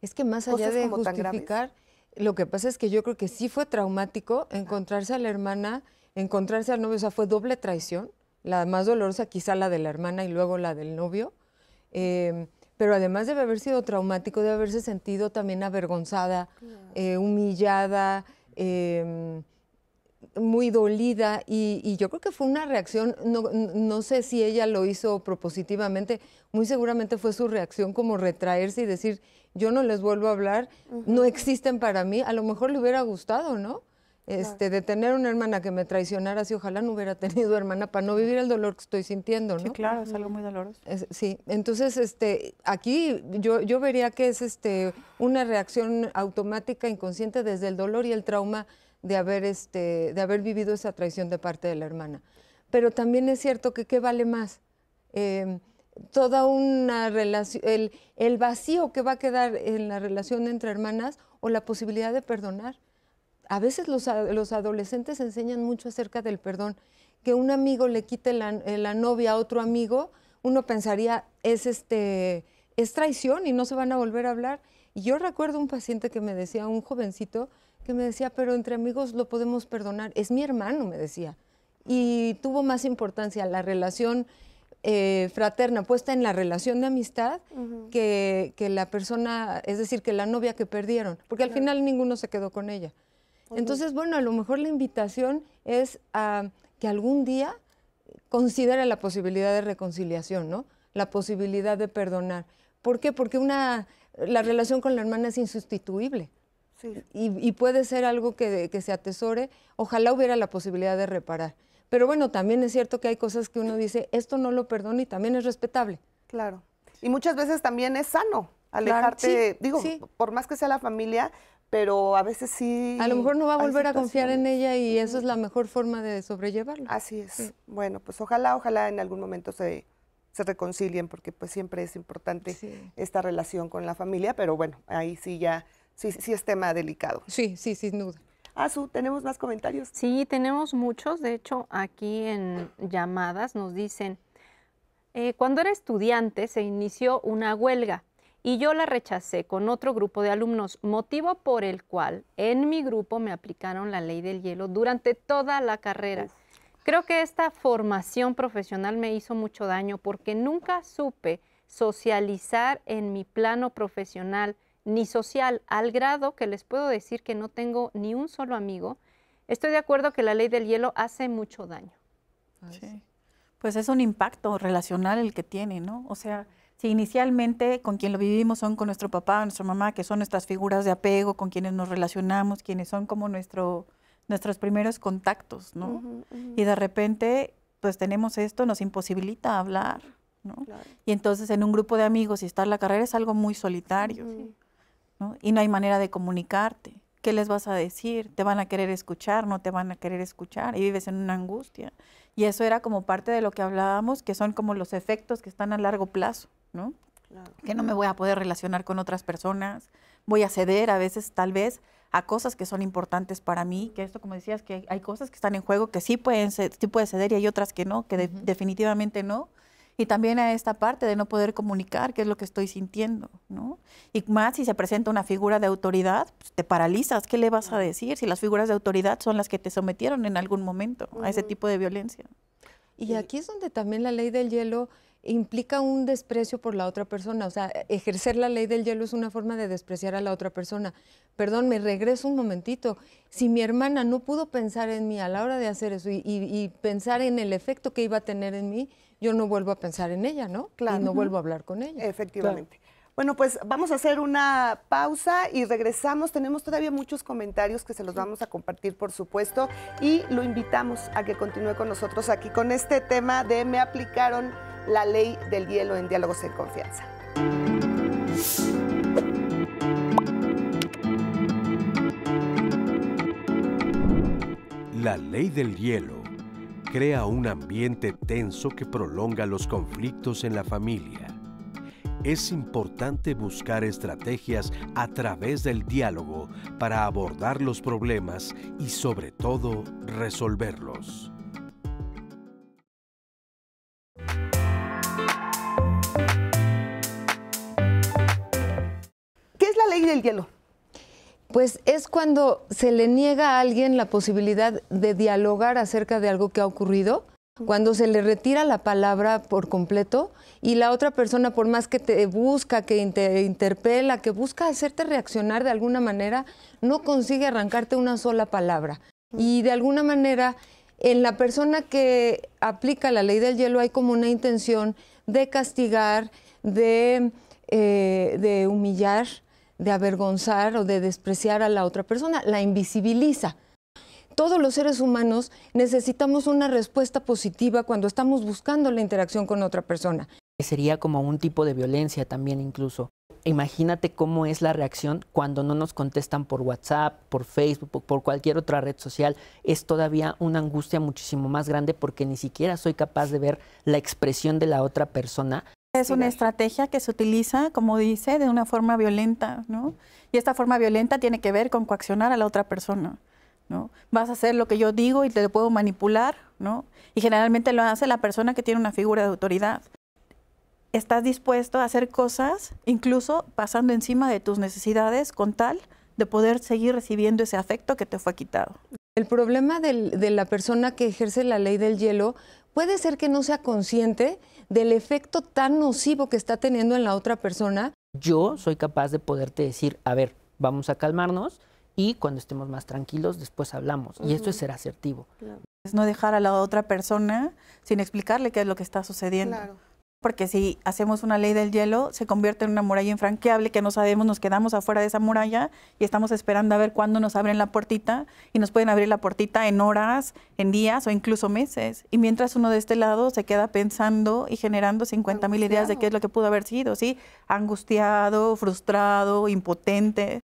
Es que más allá de justificar, lo que pasa es que yo creo que sí fue traumático encontrarse a la hermana, encontrarse al novio, o sea, fue doble traición la más dolorosa quizá la de la hermana y luego la del novio. Em, pero además debe haber sido traumático, debe haberse sentido también avergonzada, eh, humillada, em, muy dolida y, yo creo que fue una reacción, no, sé si ella lo hizo propositivamente, muy seguramente fue su reacción como retraerse y decir, yo no les vuelvo a hablar, no existen para mí, a lo mejor le hubiera gustado, ¿no? Este, de tener una hermana que me traicionara así, ojalá no hubiera tenido hermana para no vivir el dolor que estoy sintiendo, ¿no? Sí, claro, es algo muy doloroso. sí, entonces este, aquí yo, yo vería que es este, una reacción automática, inconsciente desde el dolor y el trauma de haber, este, de haber vivido esa traición de parte de la hermana. Pero también es cierto que ¿qué vale más? Em, toda una relación, el, el vacío que va a quedar en la relación entre hermanas o la posibilidad de perdonar a veces los, adolescentes enseñan mucho acerca del perdón. Que un amigo le quite eh, la, novia a otro amigo, uno pensaría, es, este, es traición y no se van a volver a hablar. Y yo recuerdo un paciente que me decía, un jovencito, que me decía, pero entre amigos lo podemos perdonar. Es mi hermano, me decía. Y tuvo más importancia la relación eh, fraterna puesta en la relación de amistad que, la persona, es decir, que la novia que perdieron, porque al final ninguno se quedó con ella. Entonces, bueno, a lo mejor la invitación es a que algún día considere la posibilidad de reconciliación, ¿no? La posibilidad de perdonar. ¿Por qué? Porque una, la relación con la hermana es insustituible. Y, puede ser algo que, que se atesore. Ojalá hubiera la posibilidad de reparar. Pero bueno, también es cierto que hay cosas que uno dice, esto no lo perdono y también es respetable. Claro. Y muchas veces también es sano alejarte, digo, por más que sea la familia, pero a veces sí. A lo mejor no va a volver a confiar en ella y eso es la mejor forma de sobrellevarlo. Así es. Bueno, pues ojalá, ojalá en algún momento se, se reconcilien, porque pues siempre es importante esta relación con la familia, pero bueno, ahí sí ya, sí, sí es tema delicado. Sí, sí, sin duda. Azu, ¿tenemos más comentarios? Sí, tenemos muchos. De hecho, aquí en llamadas nos dicen, eh, cuando era estudiante se inició una huelga y yo la rechacé con otro grupo de alumnos, motivo por el cual en mi grupo me aplicaron la ley del hielo durante toda la carrera. Creo que esta formación profesional me hizo mucho daño porque nunca supe socializar en mi plano profesional ni social, al grado que les puedo decir que no tengo ni un solo amigo. Estoy de acuerdo que la ley del hielo hace mucho daño. Sí. Pues es un impacto relacional el que tiene, ¿no? O sea, si inicialmente con quien lo vivimos son con nuestro papá, nuestra mamá, que son nuestras figuras de apego, con quienes nos relacionamos, quienes son como nuestro, nuestros primeros contactos, ¿no? Y de repente, pues tenemos esto, nos imposibilita hablar, ¿no? Y entonces en un grupo de amigos y estar la carrera es algo muy solitario, ¿no? Y no hay manera de comunicarte. ¿Qué les vas a decir? ¿Te van a querer escuchar? ¿No te van a querer escuchar? Y vives en una angustia. Y eso era como parte de lo que hablábamos, que son como los efectos que están a largo plazo. ¿No? Que no me voy a poder relacionar con otras personas, voy a ceder a veces tal vez a cosas que son importantes para mí, que esto como decías, que hay cosas que están en juego que sí pueden sí puede ceder y hay otras que no, que definitivamente no. y también a esta parte de no poder comunicar qué es lo que estoy sintiendo, ¿no? Y más si se presenta una figura de autoridad, pues, te paralizas, ¿qué le vas a decir si las figuras de autoridad son las que te sometieron en algún momento a ese tipo de violencia? Y aquí es donde también la ley del hielo implica un desprecio por la otra persona. O sea, ejercer la ley del hielo es una forma de despreciar a la otra persona. Perdón, me regreso un momentito. Si mi hermana no pudo pensar en mí a la hora de hacer eso y, pensar en el efecto que iba a tener en mí, yo no vuelvo a pensar en ella, ¿no? Claro. Y no vuelvo a hablar con ella. Efectivamente. Bueno, pues vamos a hacer una pausa y regresamos. Tenemos todavía muchos comentarios que se los vamos a compartir, por supuesto, y lo invitamos a que continúe con nosotros aquí con este tema de me aplicaron la ley del hielo en diálogos en confianza. La ley del hielo crea un ambiente tenso que prolonga los conflictos en la familia es importante buscar estrategias a través del diálogo para abordar los problemas y sobre todo resolverlos. Ley del hielo? Pues es cuando se le niega a alguien la posibilidad de dialogar acerca de algo que ha ocurrido cuando se le retira la palabra por completo y la otra persona, por más que te busca, que te interpela, que busca hacerte reaccionar de alguna manera, no consigue arrancarte una sola palabra. Y de alguna manera, en la persona que aplica la ley del hielo hay como una intención de castigar, de, eh, de humillar, de avergonzar o de despreciar a la otra persona, la invisibiliza todos los seres humanos necesitamos una respuesta positiva cuando estamos buscando la interacción con otra persona. Sería como un tipo de violencia también incluso. Imagínate cómo es la reacción cuando no nos contestan por WhatsApp, por Facebook, por cualquier otra red social. Es todavía una angustia muchísimo más grande porque ni siquiera soy capaz de ver la expresión de la otra persona. Es una estrategia que se utiliza, como dice, de una forma violenta, ¿no? Y esta forma violenta tiene que ver con coaccionar a la otra persona. ¿no? Vas a hacer lo que yo digo y te puedo manipular, ¿no? Y generalmente lo hace la persona que tiene una figura de autoridad. Estás dispuesto a hacer cosas, incluso pasando encima de tus necesidades, con tal de poder seguir recibiendo ese afecto que te fue quitado. El problema de la persona que ejerce la ley del hielo puede ser que no sea consciente del efecto tan nocivo que está teniendo en la otra persona. Yo soy capaz de poderte decir, a ver, vamos a calmarnos, y cuando estemos más tranquilos después hablamos. Y esto es ser asertivo. Es no dejar a la otra persona sin explicarle qué es lo que está sucediendo. Porque si hacemos una ley del hielo, se convierte en una muralla infranqueable que no sabemos, nos quedamos afuera de esa muralla y estamos esperando a ver cuándo nos abren la puertita y nos pueden abrir la puertita en horas, en días o incluso meses. Y mientras uno de este lado se queda pensando y generando 50 mil ideas de qué es lo que pudo haber sido, ¿sí? Angustiado, frustrado, impotente.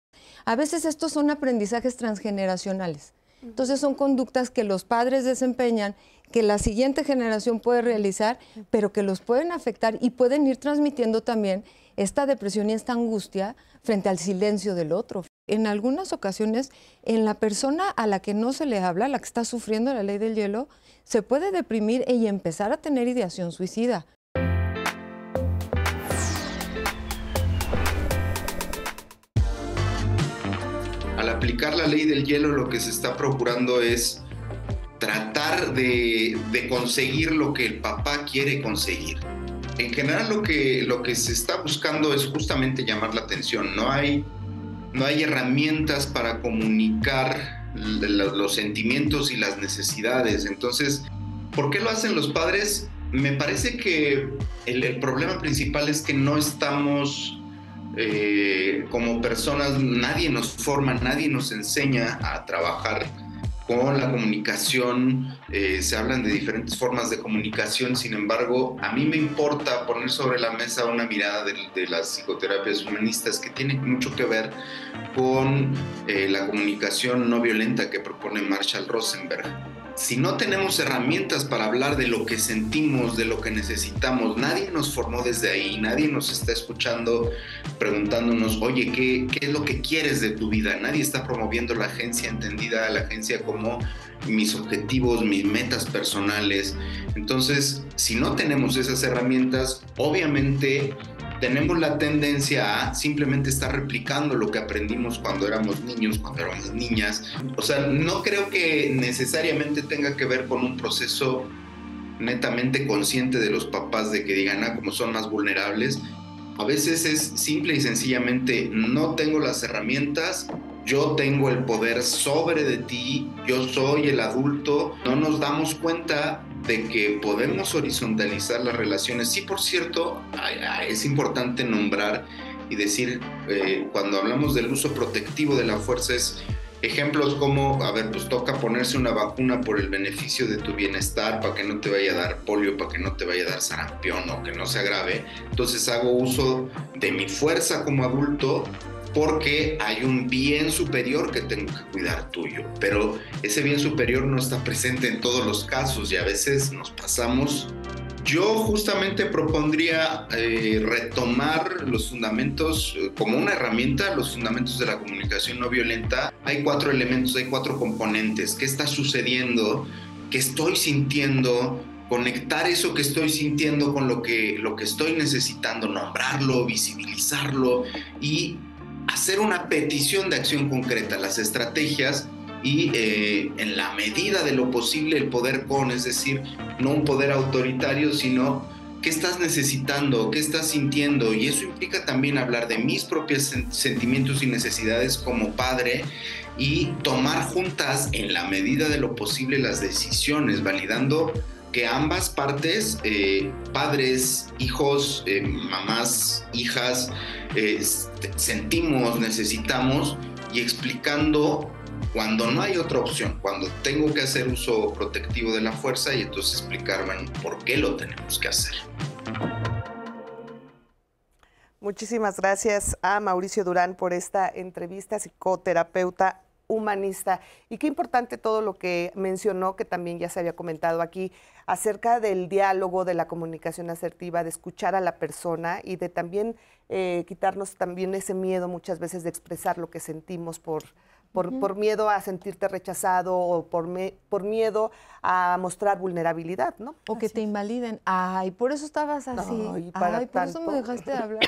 A veces estos son aprendizajes transgeneracionales. Entonces son conductas que los padres desempeñan, que la siguiente generación puede realizar, pero que los pueden afectar y pueden ir transmitiendo también esta depresión y esta angustia frente al silencio del otro. En algunas ocasiones, en la persona a la que no se le habla, la que está sufriendo la ley del hielo, se puede deprimir y empezar a tener ideación suicida. Aplicar la ley del hielo lo que se está procurando es tratar de, conseguir lo que el papá quiere conseguir. En general lo que, lo que se está buscando es justamente llamar la atención. No hay, no hay herramientas para comunicar los sentimientos y las necesidades. Entonces, ¿por qué lo hacen los padres? Me parece que el, el problema principal es que no estamos eh, como personas nadie nos forma, nadie nos enseña a trabajar con la comunicación, eh, se hablan de diferentes formas de comunicación, sin embargo, a mí me importa poner sobre la mesa una mirada de, las psicoterapias humanistas que tiene mucho que ver con eh, la comunicación no violenta que propone Marshall Rosenberg. Si no tenemos herramientas para hablar de lo que sentimos, de lo que necesitamos, nadie nos formó desde ahí, nadie nos está escuchando preguntándonos, oye, ¿qué, qué es lo que quieres de tu vida? Nadie está promoviendo la agencia entendida, la agencia como mis objetivos, mis metas personales. Entonces, si no tenemos esas herramientas, obviamente tenemos la tendencia a simplemente estar replicando lo que aprendimos cuando éramos niños, cuando éramos niñas. O sea, no creo que necesariamente tenga que ver con un proceso netamente consciente de los papás de que digan, ah, como son más vulnerables. A veces es simple y sencillamente, no tengo las herramientas, yo tengo el poder sobre de ti, yo soy el adulto, no nos damos cuenta de que podemos horizontalizar las relaciones. Sí, por cierto, es importante nombrar y decir, eh, cuando hablamos del uso protectivo de la fuerza, es ejemplos como, a ver, pues toca ponerse una vacuna por el beneficio de tu bienestar, para que no te vaya a dar polio, para que no te vaya a dar sarampión o que no se agrave. Entonces hago uso de mi fuerza como adulto porque hay un bien superior que tengo que cuidar tuyo, pero ese bien superior no está presente en todos los casos y a veces nos pasamos. Yo justamente propondría eh, retomar los fundamentos eh, como una herramienta, los fundamentos de la comunicación no violenta. Hay cuatro elementos, hay cuatro componentes. ¿Qué está sucediendo? ¿Qué estoy sintiendo? conectar eso que estoy sintiendo con lo que, lo que estoy necesitando, nombrarlo, visibilizarlo y hacer una petición de acción concreta, las estrategias y eh, en la medida de lo posible el poder con, es decir, no un poder autoritario, sino qué estás necesitando, qué estás sintiendo. Y eso implica también hablar de mis propios sentimientos y necesidades como padre y tomar juntas en la medida de lo posible las decisiones, validando que ambas partes, eh, padres, hijos, eh, mamás, hijas, eh, sentimos, necesitamos y explicando cuando no hay otra opción, cuando tengo que hacer uso protectivo de la fuerza y entonces explicarme por qué lo tenemos que hacer. Muchísimas gracias a Mauricio Durán por esta entrevista, psicoterapeuta humanista. Y qué importante todo lo que mencionó, que también ya se había comentado aquí, acerca del diálogo, de la comunicación asertiva, de escuchar a la persona y de también eh, quitarnos también ese miedo muchas veces de expresar lo que sentimos por, por, miedo a sentirte rechazado o por, por miedo a mostrar vulnerabilidad, ¿no? O que te invaliden. Ay, por eso estabas así. Ay, para por eso me dejaste hablar.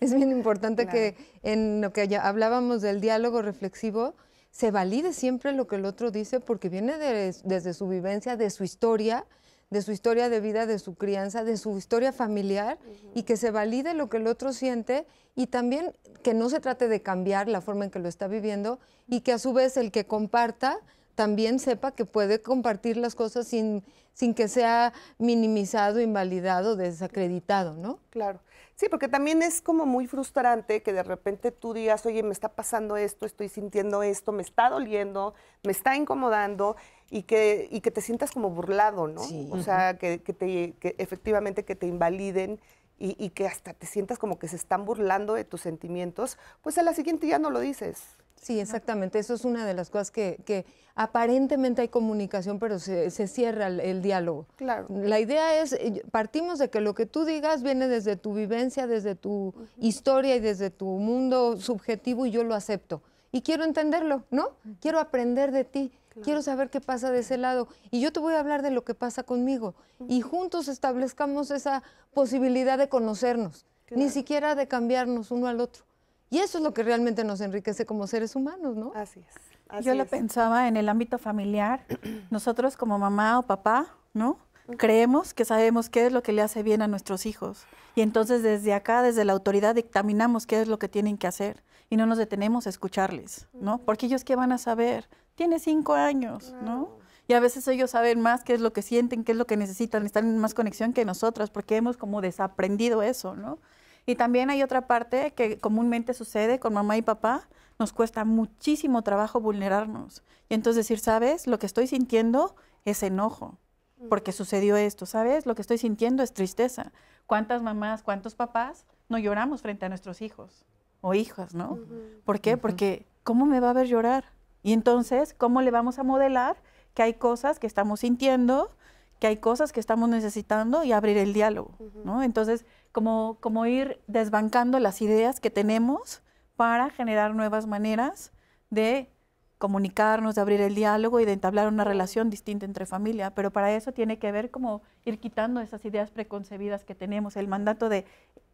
es bien importante que en lo que ya hablábamos del diálogo reflexivo, se valide siempre lo que el otro dice porque viene desde su vivencia, de su historia, de su historia de vida, de su crianza, de su historia familiar y que se valide lo que el otro siente y también que no se trate de cambiar la forma en que lo está viviendo y que a su vez el que comparta también sepa que puede compartir las cosas sin, sin que sea minimizado, invalidado, desacreditado, ¿no? Claro. Sí, porque también es como muy frustrante que de repente tú digas, oye, me está pasando esto, estoy sintiendo esto, me está doliendo, me está incomodando y que, y que te sientas como burlado, ¿no? O sea, que, que, te, que efectivamente que te invaliden y, y, que hasta te sientas como que se están burlando de tus sentimientos, pues a la siguiente ya no lo dices. Sí, exactamente. Eso es una de las cosas que, aparentemente hay comunicación, pero se, cierra el, diálogo. Claro. La idea es, eh, partimos de que lo que tú digas viene desde tu vivencia, desde tu historia y desde tu mundo subjetivo y yo lo acepto. Y quiero entenderlo, ¿no? Quiero aprender de ti. Quiero saber qué pasa de ese lado. Y yo te voy a hablar de lo que pasa conmigo. Y juntos establezcamos esa posibilidad de conocernos, ni siquiera de cambiarnos uno al otro. Y eso es lo que realmente nos enriquece como seres humanos, ¿no? Así es. Yo lo pensaba en el ámbito familiar. Nosotros como mamá o papá, ¿no? Creemos que sabemos qué es lo que le hace bien a nuestros hijos. Y entonces desde acá, desde la autoridad, dictaminamos qué es lo que tienen que hacer. Y no nos detenemos a escucharles, ¿no? Porque ellos qué van a saber. Tiene cinco años, ¿no? Y a veces ellos saben más qué es lo que sienten, qué es lo que necesitan, están en más conexión que nosotras, porque hemos como desaprendido eso, ¿no? Y también hay otra parte que comúnmente sucede con mamá y papá, nos cuesta muchísimo trabajo vulnerarnos. Y entonces decir, ¿sabes? Lo que estoy sintiendo es enojo, porque sucedió esto, ¿sabes? Lo que estoy sintiendo es tristeza. ¿Cuántas mamás, cuántos papás no lloramos frente a nuestros hijos o hijas, ¿no? ¿Por qué? Porque ¿cómo me va a ver llorar? Y entonces, ¿cómo le vamos a modelar que hay cosas que estamos sintiendo, que hay cosas que estamos necesitando y abrir el diálogo, ¿no? Entonces, como, como ir desbancando las ideas que tenemos para generar nuevas maneras de comunicarnos, de abrir el diálogo y de entablar una relación distinta entre familia, pero para eso tiene que ver como ir quitando esas ideas preconcebidas que tenemos. El mandato de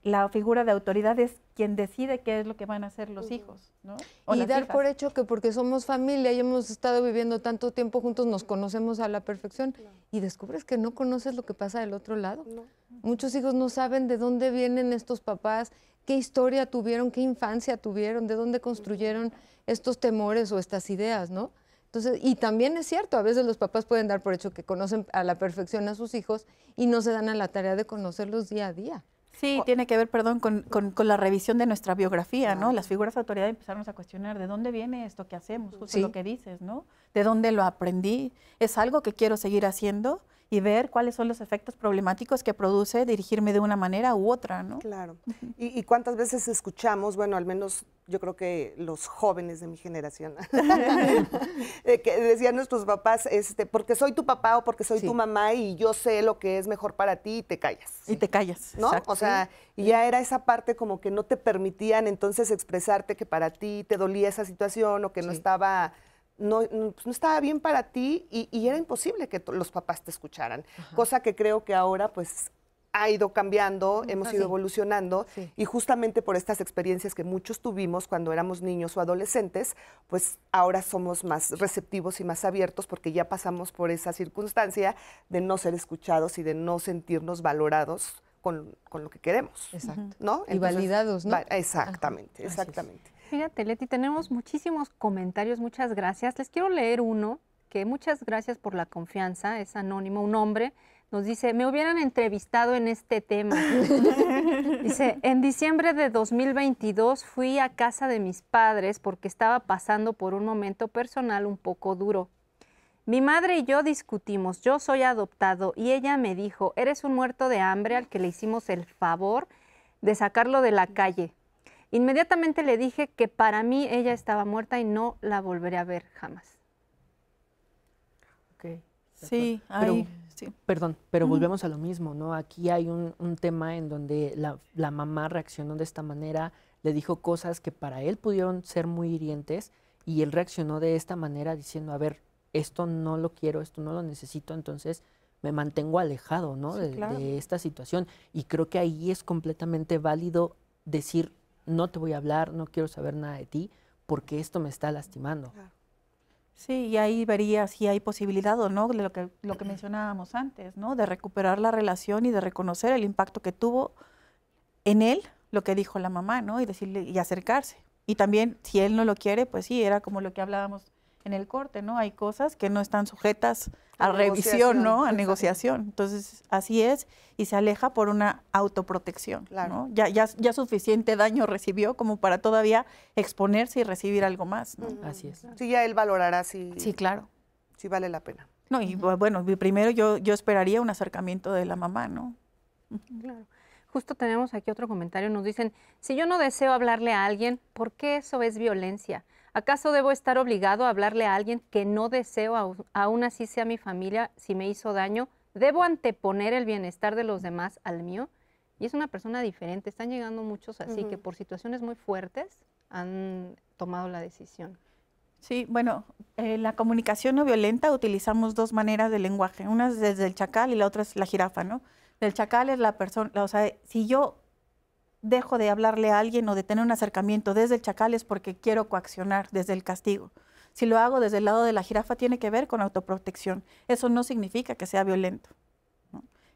la figura de autoridad es quien decide qué es lo que van a hacer los hijos, ¿no? y dar por hecho que porque somos familia y hemos estado viviendo tanto tiempo juntos nos conocemos a la perfección y descubres que no conoces lo que pasa del otro lado. Muchos hijos no saben de dónde vienen estos papás, qué historia tuvieron, qué infancia tuvieron, de dónde construyeron estos temores o estas ideas, ¿no? Entonces, y también es cierto, a veces los papás pueden dar por hecho que conocen a la perfección a sus hijos y no se dan a la tarea de conocerlos día a día. Sí, tiene que ver, perdón, con, la revisión de nuestra biografía, ¿no? Las figuras de autoridad empezaron a cuestionar de dónde viene esto que hacemos, justo lo que dices, ¿no? ¿De dónde lo aprendí? ¿Es algo que quiero seguir haciendo? Y ver cuáles son los efectos problemáticos que produce dirigirme de una manera u otra, ¿no? Claro. ¿Y, cuántas veces escuchamos, bueno, al menos yo creo que los jóvenes de mi generación, que decían nuestros papás, este, porque soy tu papá o porque soy tu mamá y yo sé lo que es mejor para ti y te callas. Y te callas, ¿no? O sea, y ya era esa parte como que no te permitían entonces expresarte que para ti te dolía esa situación o que no estaba no, pues, no, estaba bien para ti y, era imposible que los papás te escucharan. Cosa que creo que ahora pues ha ido cambiando, hemos ido evolucionando y justamente por estas experiencias que muchos tuvimos cuando éramos niños o adolescentes, pues ahora somos más receptivos y más abiertos porque ya pasamos por esa circunstancia de no ser escuchados y de no sentirnos valorados con, lo que queremos. Exacto. ¿no? y validados, ¿no? exactamente, exactamente. Fíjate, Leti, tenemos muchísimos comentarios, muchas gracias. Les quiero leer uno, que muchas gracias por la confianza, es anónimo, un hombre, nos dice, me hubieran entrevistado en este tema. dice, en diciembre de 2022 fui a casa de mis padres porque estaba pasando por un momento personal un poco duro. Mi madre y yo discutimos, yo soy adoptado y ella me dijo, eres un muerto de hambre al que le hicimos el favor de sacarlo de la calle. Inmediatamente le dije que para mí ella estaba muerta y no la volveré a ver jamás. Ok. Sí, pero, Perdón, pero volvemos a lo mismo, ¿no? Aquí hay un, tema en donde la, mamá reaccionó de esta manera, le dijo cosas que para él pudieron ser muy hirientes y él reaccionó de esta manera diciendo, a ver, esto no lo quiero, esto no lo necesito, entonces me mantengo alejado, ¿no? de esta situación. Y creo que ahí es completamente válido decir, no te voy a hablar, no quiero saber nada de ti, porque esto me está lastimando. Sí, y ahí vería si hay posibilidad o no, lo que, lo que mencionábamos antes, ¿no? De recuperar la relación y de reconocer el impacto que tuvo en él lo que dijo la mamá, ¿no? Y decirle, y acercarse. Y también, si él no lo quiere, pues sí, era como lo que hablábamos en el corte, ¿no? Hay cosas que no están sujetas a, revisión, ¿no? A negociación. Entonces, así es, y se aleja por una autoprotección, ¿no? Ya, ya, ya suficiente daño recibió como para todavía exponerse y recibir algo más, ¿no? Así es. Sí, ya él valorará si... Sí, claro. Si vale la pena. No, y bueno, primero yo, yo esperaría un acercamiento de la mamá, ¿no? Claro. Justo tenemos aquí otro comentario, nos dicen, si yo no deseo hablarle a alguien, ¿por qué eso es violencia? ¿Acaso debo estar obligado a hablarle a alguien que no deseo, aún así sea mi familia, si me hizo daño? ¿Debo anteponer el bienestar de los demás al mío? Y es una persona diferente. Están llegando muchos así que por situaciones muy fuertes han tomado la decisión. Sí, bueno, eh, la comunicación no violenta utilizamos dos maneras de lenguaje. Una es desde el chacal y la otra es la jirafa, ¿no? El chacal es la persona, o sea, si yo dejo de hablarle a alguien o de tener un acercamiento desde el chacal es porque quiero coaccionar desde el castigo. Si lo hago desde el lado de la jirafa tiene que ver con autoprotección. Eso no significa que sea violento.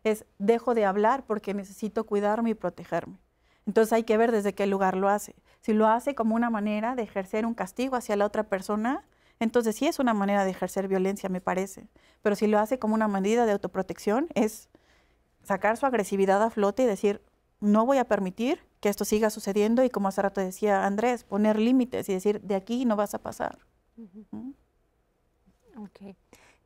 Es dejo de hablar porque necesito cuidarme y protegerme. Entonces hay que ver desde qué lugar lo hace. Si lo hace como una manera de ejercer un castigo hacia la otra persona, entonces sí es una manera de ejercer violencia, me parece. Pero si lo hace como una medida de autoprotección, es sacar su agresividad a flote y decir, no voy a permitir que esto siga sucediendo y como hace rato decía Andrés, poner límites y decir, de aquí no vas a pasar. Ok.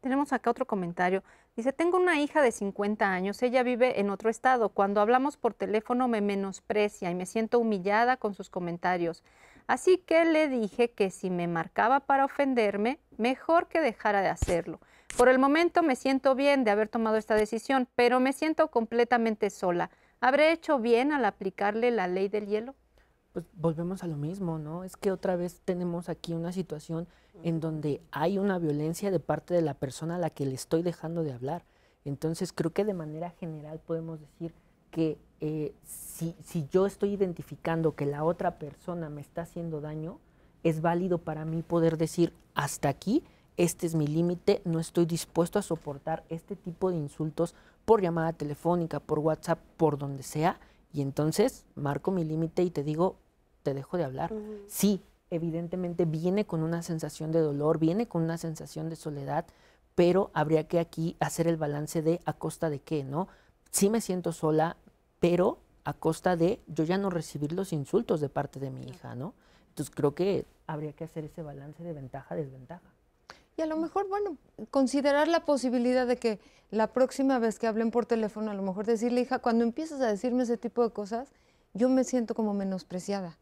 Tenemos acá otro comentario. Dice, tengo una hija de 50 años, ella vive en otro estado. Cuando hablamos por teléfono me menosprecia y me siento humillada con sus comentarios. Así que le dije que si me marcaba para ofenderme, mejor que dejara de hacerlo. Por el momento me siento bien de haber tomado esta decisión, pero me siento completamente sola. ¿Habré hecho bien al aplicarle la ley del hielo? Pues volvemos a lo mismo, ¿no? Es que otra vez tenemos aquí una situación en donde hay una violencia de parte de la persona a la que le estoy dejando de hablar. Entonces creo que de manera general podemos decir que eh, si, si yo estoy identificando que la otra persona me está haciendo daño, es válido para mí poder decir hasta aquí, este es mi límite, no estoy dispuesto a soportar este tipo de insultos por llamada telefónica, por WhatsApp, por donde sea, y entonces marco mi límite y te digo, te dejo de hablar. Sí, evidentemente viene con una sensación de dolor, viene con una sensación de soledad, pero habría que aquí hacer el balance de a costa de qué, ¿no? Sí me siento sola, pero a costa de yo ya no recibir los insultos de parte de mi hija, ¿no? Entonces creo que habría que hacer ese balance de ventaja-desventaja. Y a lo mejor, bueno, considerar la posibilidad de que la próxima vez que hablen por teléfono, a lo mejor decirle, hija, cuando empiezas a decirme ese tipo de cosas, yo me siento como menospreciada.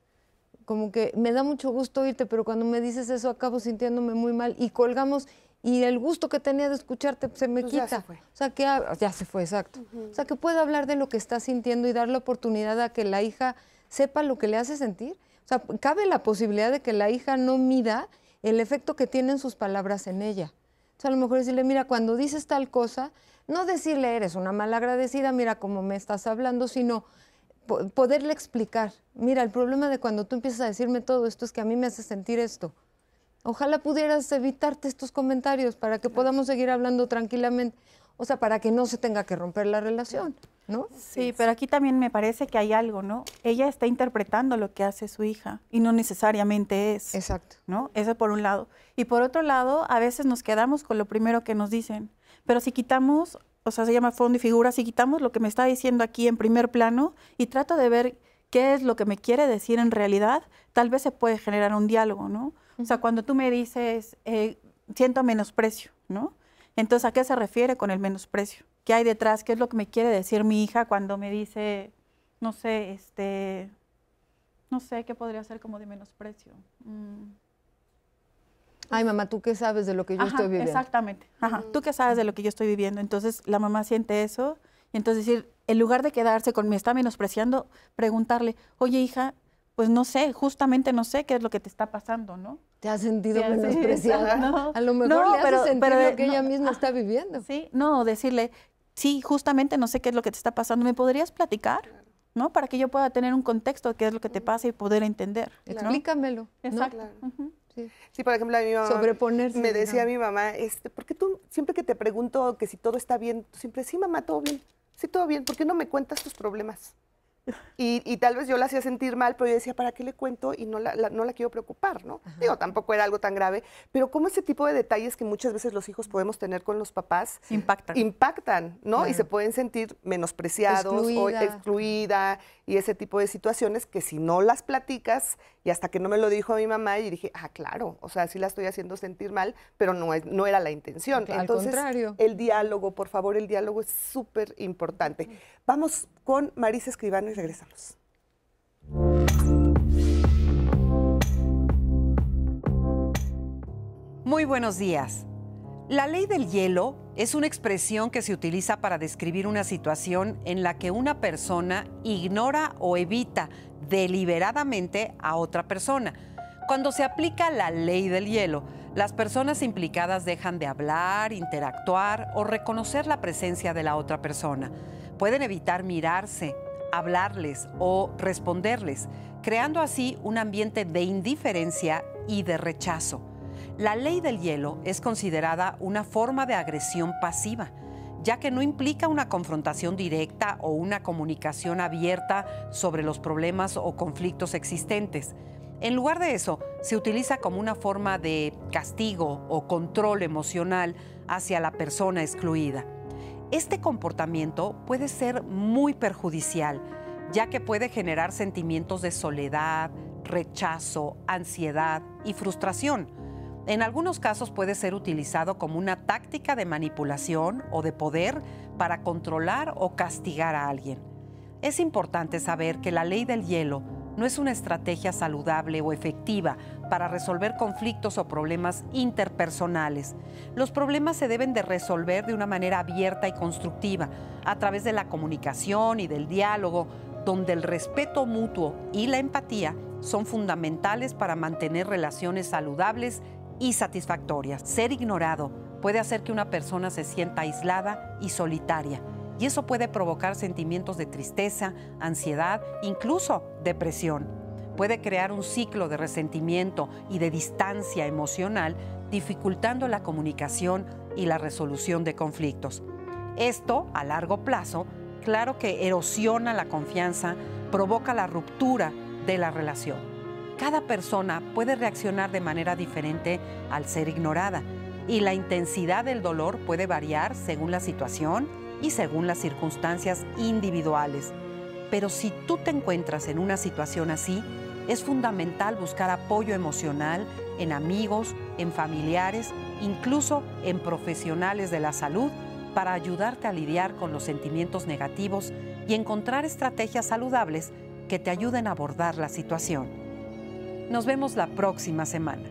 Como que me da mucho gusto oírte, pero cuando me dices eso acabo sintiéndome muy mal y colgamos y el gusto que tenía de escucharte se me Pues ya quita. se fue. O sea, que ya se fue, exacto. O sea, que pueda hablar de lo que está sintiendo y dar la oportunidad a que la hija sepa lo que le hace sentir. O sea, cabe la posibilidad de que la hija no mida el efecto que tienen sus palabras en ella. O sea, a lo mejor decirle, mira, cuando dices tal cosa, no decirle eres una malagradecida, mira cómo me estás hablando, sino po- poderle explicar, mira, el problema de cuando tú empiezas a decirme todo esto es que a mí me hace sentir esto. Ojalá pudieras evitarte estos comentarios para que podamos seguir hablando tranquilamente, o sea, para que no se tenga que romper la relación, ¿no? Sí, pero aquí también me parece que hay algo, ¿no? Ella está interpretando lo que hace su hija y no necesariamente es. Exacto. ¿no? Eso por un lado. Y por otro lado, a veces nos quedamos con lo primero que nos dicen. Pero si quitamos, o sea, se llama fondo y figura, si quitamos lo que me está diciendo aquí en primer plano y trato de ver qué es lo que me quiere decir en realidad, tal vez se puede generar un diálogo, ¿no? O sea, cuando tú me dices, eh, siento menosprecio, ¿no? Entonces, ¿a qué se refiere con el menosprecio? ¿Qué hay detrás? ¿Qué es lo que me quiere decir mi hija cuando me dice, no sé, este, no sé, qué podría ser como de menosprecio? Mm. Ay, mamá, ¿tú qué sabes de lo que yo Ajá, estoy viviendo? Exactamente. Ajá. Tú qué sabes de lo que yo estoy viviendo. Entonces la mamá siente eso y entonces decir, en lugar de quedarse con me está menospreciando, preguntarle, oye hija, pues no sé, justamente no sé qué es lo que te está pasando, ¿no? ¿Te has sentido Sí, sí, menospreciada? no. A lo mejor No, le hace pero- sentir pero de- lo que ella no, misma ah, está viviendo. Sí, no, decirle, sí, justamente no sé qué es lo que te está pasando, ¿me podrías platicar? ¿No? Para que yo pueda tener un contexto de qué es lo que te pasa y poder entender. ¿no? Explícamelo. ¿no? Exacto. Claro. Sí. Sí, por ejemplo, a mi mamá Sobreponerse, me decía digamos. mi mamá, este, ¿por qué tú siempre que te pregunto que si todo está bien, tú siempre, sí, mamá, todo bien, sí, todo bien, ¿por qué no me cuentas tus problemas? Y, y tal vez yo la hacía sentir mal, pero yo decía, ¿para qué le cuento? Y no la, la- no la quiero preocupar, ¿no? Digo, tampoco era algo tan grave, pero como ese tipo de detalles que muchas veces los hijos podemos tener con los papás, Impactan. impactan, ¿no? Y se pueden sentir menospreciados o excluida y ese tipo de situaciones que si no las platicas y hasta que no me lo dijo mi mamá y dije, ah, claro, o sea, sí la estoy haciendo sentir mal, pero no, es, no era la intención. Al Entonces, contrario. el diálogo, por favor, el diálogo es súper importante. Vamos con Marisa Escribano y regresamos. Muy buenos días. La ley del hielo es una expresión que se utiliza para describir una situación en la que una persona ignora o evita deliberadamente a otra persona. Cuando se aplica la ley del hielo, las personas implicadas dejan de hablar, interactuar o reconocer la presencia de la otra persona. Pueden evitar mirarse, hablarles o responderles, creando así un ambiente de indiferencia y de rechazo. La ley del hielo es considerada una forma de agresión pasiva, ya que no implica una confrontación directa o una comunicación abierta sobre los problemas o conflictos existentes. En lugar de eso, se utiliza como una forma de castigo o control emocional hacia la persona excluida. Este comportamiento puede ser muy perjudicial, ya que puede generar sentimientos de soledad, rechazo, ansiedad y frustración. En algunos casos puede ser utilizado como una táctica de manipulación o de poder para controlar o castigar a alguien. Es importante saber que la ley del hielo no es una estrategia saludable o efectiva para resolver conflictos o problemas interpersonales. Los problemas se deben de resolver de una manera abierta y constructiva, a través de la comunicación y del diálogo, donde el respeto mutuo y la empatía son fundamentales para mantener relaciones saludables y satisfactorias. Ser ignorado puede hacer que una persona se sienta aislada y solitaria y eso puede provocar sentimientos de tristeza, ansiedad, incluso depresión. Puede crear un ciclo de resentimiento y de distancia emocional, dificultando la comunicación y la resolución de conflictos. Esto, a largo plazo, claro que erosiona la confianza, provoca la ruptura de la relación. Cada persona puede reaccionar de manera diferente al ser ignorada y la intensidad del dolor puede variar según la situación y según las circunstancias individuales. Pero si tú te encuentras en una situación así, es fundamental buscar apoyo emocional en amigos, en familiares, incluso en profesionales de la salud para ayudarte a lidiar con los sentimientos negativos y encontrar estrategias saludables que te ayuden a abordar la situación. Nos vemos la próxima semana.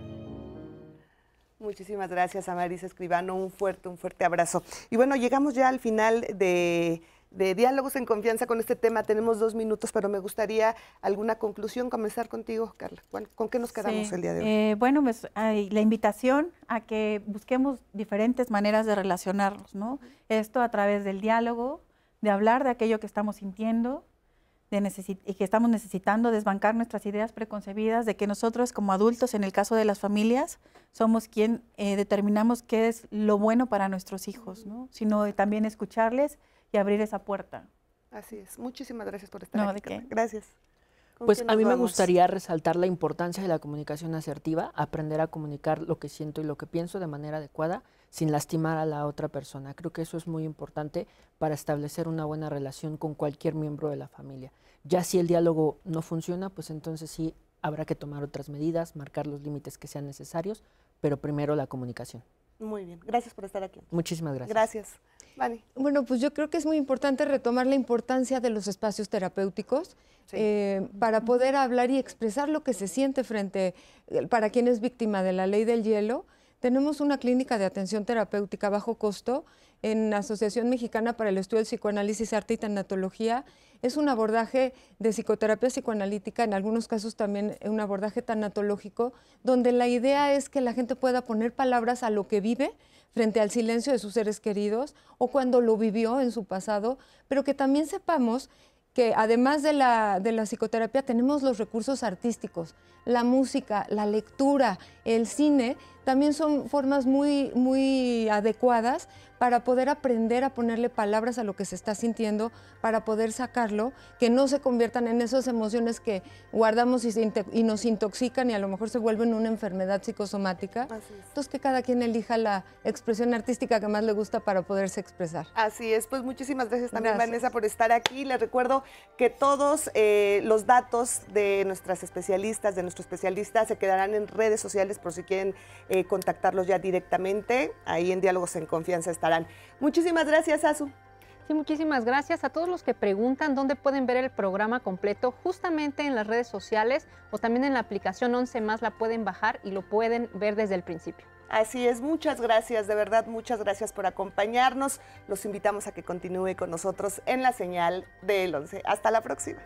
Muchísimas gracias a Marisa Escribano, un fuerte, un fuerte abrazo. Y bueno, llegamos ya al final de, Diálogos en Confianza con este tema. Tenemos dos minutos, pero me gustaría alguna conclusión, comenzar contigo, Carla. ¿Con qué nos quedamos el día de hoy? Eh, bueno, pues la invitación a que busquemos diferentes maneras de relacionarnos, ¿no? Esto a través del diálogo, de hablar de aquello que estamos sintiendo, y que estamos necesitando desbancar nuestras ideas preconcebidas de que nosotros como adultos, en el caso de las familias, somos quien eh, determinamos qué es lo bueno para nuestros hijos, ¿no? sino también escucharles y abrir esa puerta. Así es. Muchísimas gracias por estar aquí. Gracias. Pues a mí me gustaría resaltar la importancia de la comunicación asertiva, aprender a comunicar lo que siento y lo que pienso de manera adecuada sin lastimar a la otra persona. Creo que eso es muy importante para establecer una buena relación con cualquier miembro de la familia. Ya si el diálogo no funciona, pues entonces sí habrá que tomar otras medidas, marcar los límites que sean necesarios, pero primero la comunicación. Muy bien, gracias por estar aquí. Muchísimas gracias. Gracias. Bueno, pues yo creo que es muy importante retomar la importancia de los espacios terapéuticos eh, para poder hablar y expresar lo que se siente frente, para quien es víctima de la ley del hielo. Tenemos una clínica de atención terapéutica bajo costo en Asociación Mexicana para el Estudio del Psicoanálisis, Arte y Tanatología. Es un abordaje de psicoterapia psicoanalítica, en algunos casos también un abordaje tanatológico, donde la idea es que la gente pueda poner palabras a lo que vive frente al silencio de sus seres queridos o cuando lo vivió en su pasado, pero que también sepamos que además de la, de la psicoterapia tenemos los recursos artísticos, la música, la lectura, el cine, también son formas muy, muy adecuadas para poder aprender a ponerle palabras a lo que se está sintiendo, para poder sacarlo, que no se conviertan en esas emociones que guardamos y, nos intoxican y a lo mejor se vuelven una enfermedad psicosomática. Entonces que cada quien elija la expresión artística que más le gusta para poderse expresar. Así es, pues muchísimas gracias también Vanessa por estar aquí. Les recuerdo que todos eh, los datos de nuestras especialistas, de nuestro especialista, se quedarán en redes sociales por si quieren eh, contactarlos ya directamente. Ahí en Diálogos en Confianza está Muchísimas gracias, Azu. Sí, muchísimas gracias a todos los que preguntan dónde pueden ver el programa completo, justamente en las redes sociales o también en la aplicación 11 más la pueden bajar y lo pueden ver desde el principio. Así es, muchas gracias, de verdad, muchas gracias por acompañarnos. Los invitamos a que continúe con nosotros en la señal del 11. Hasta la próxima.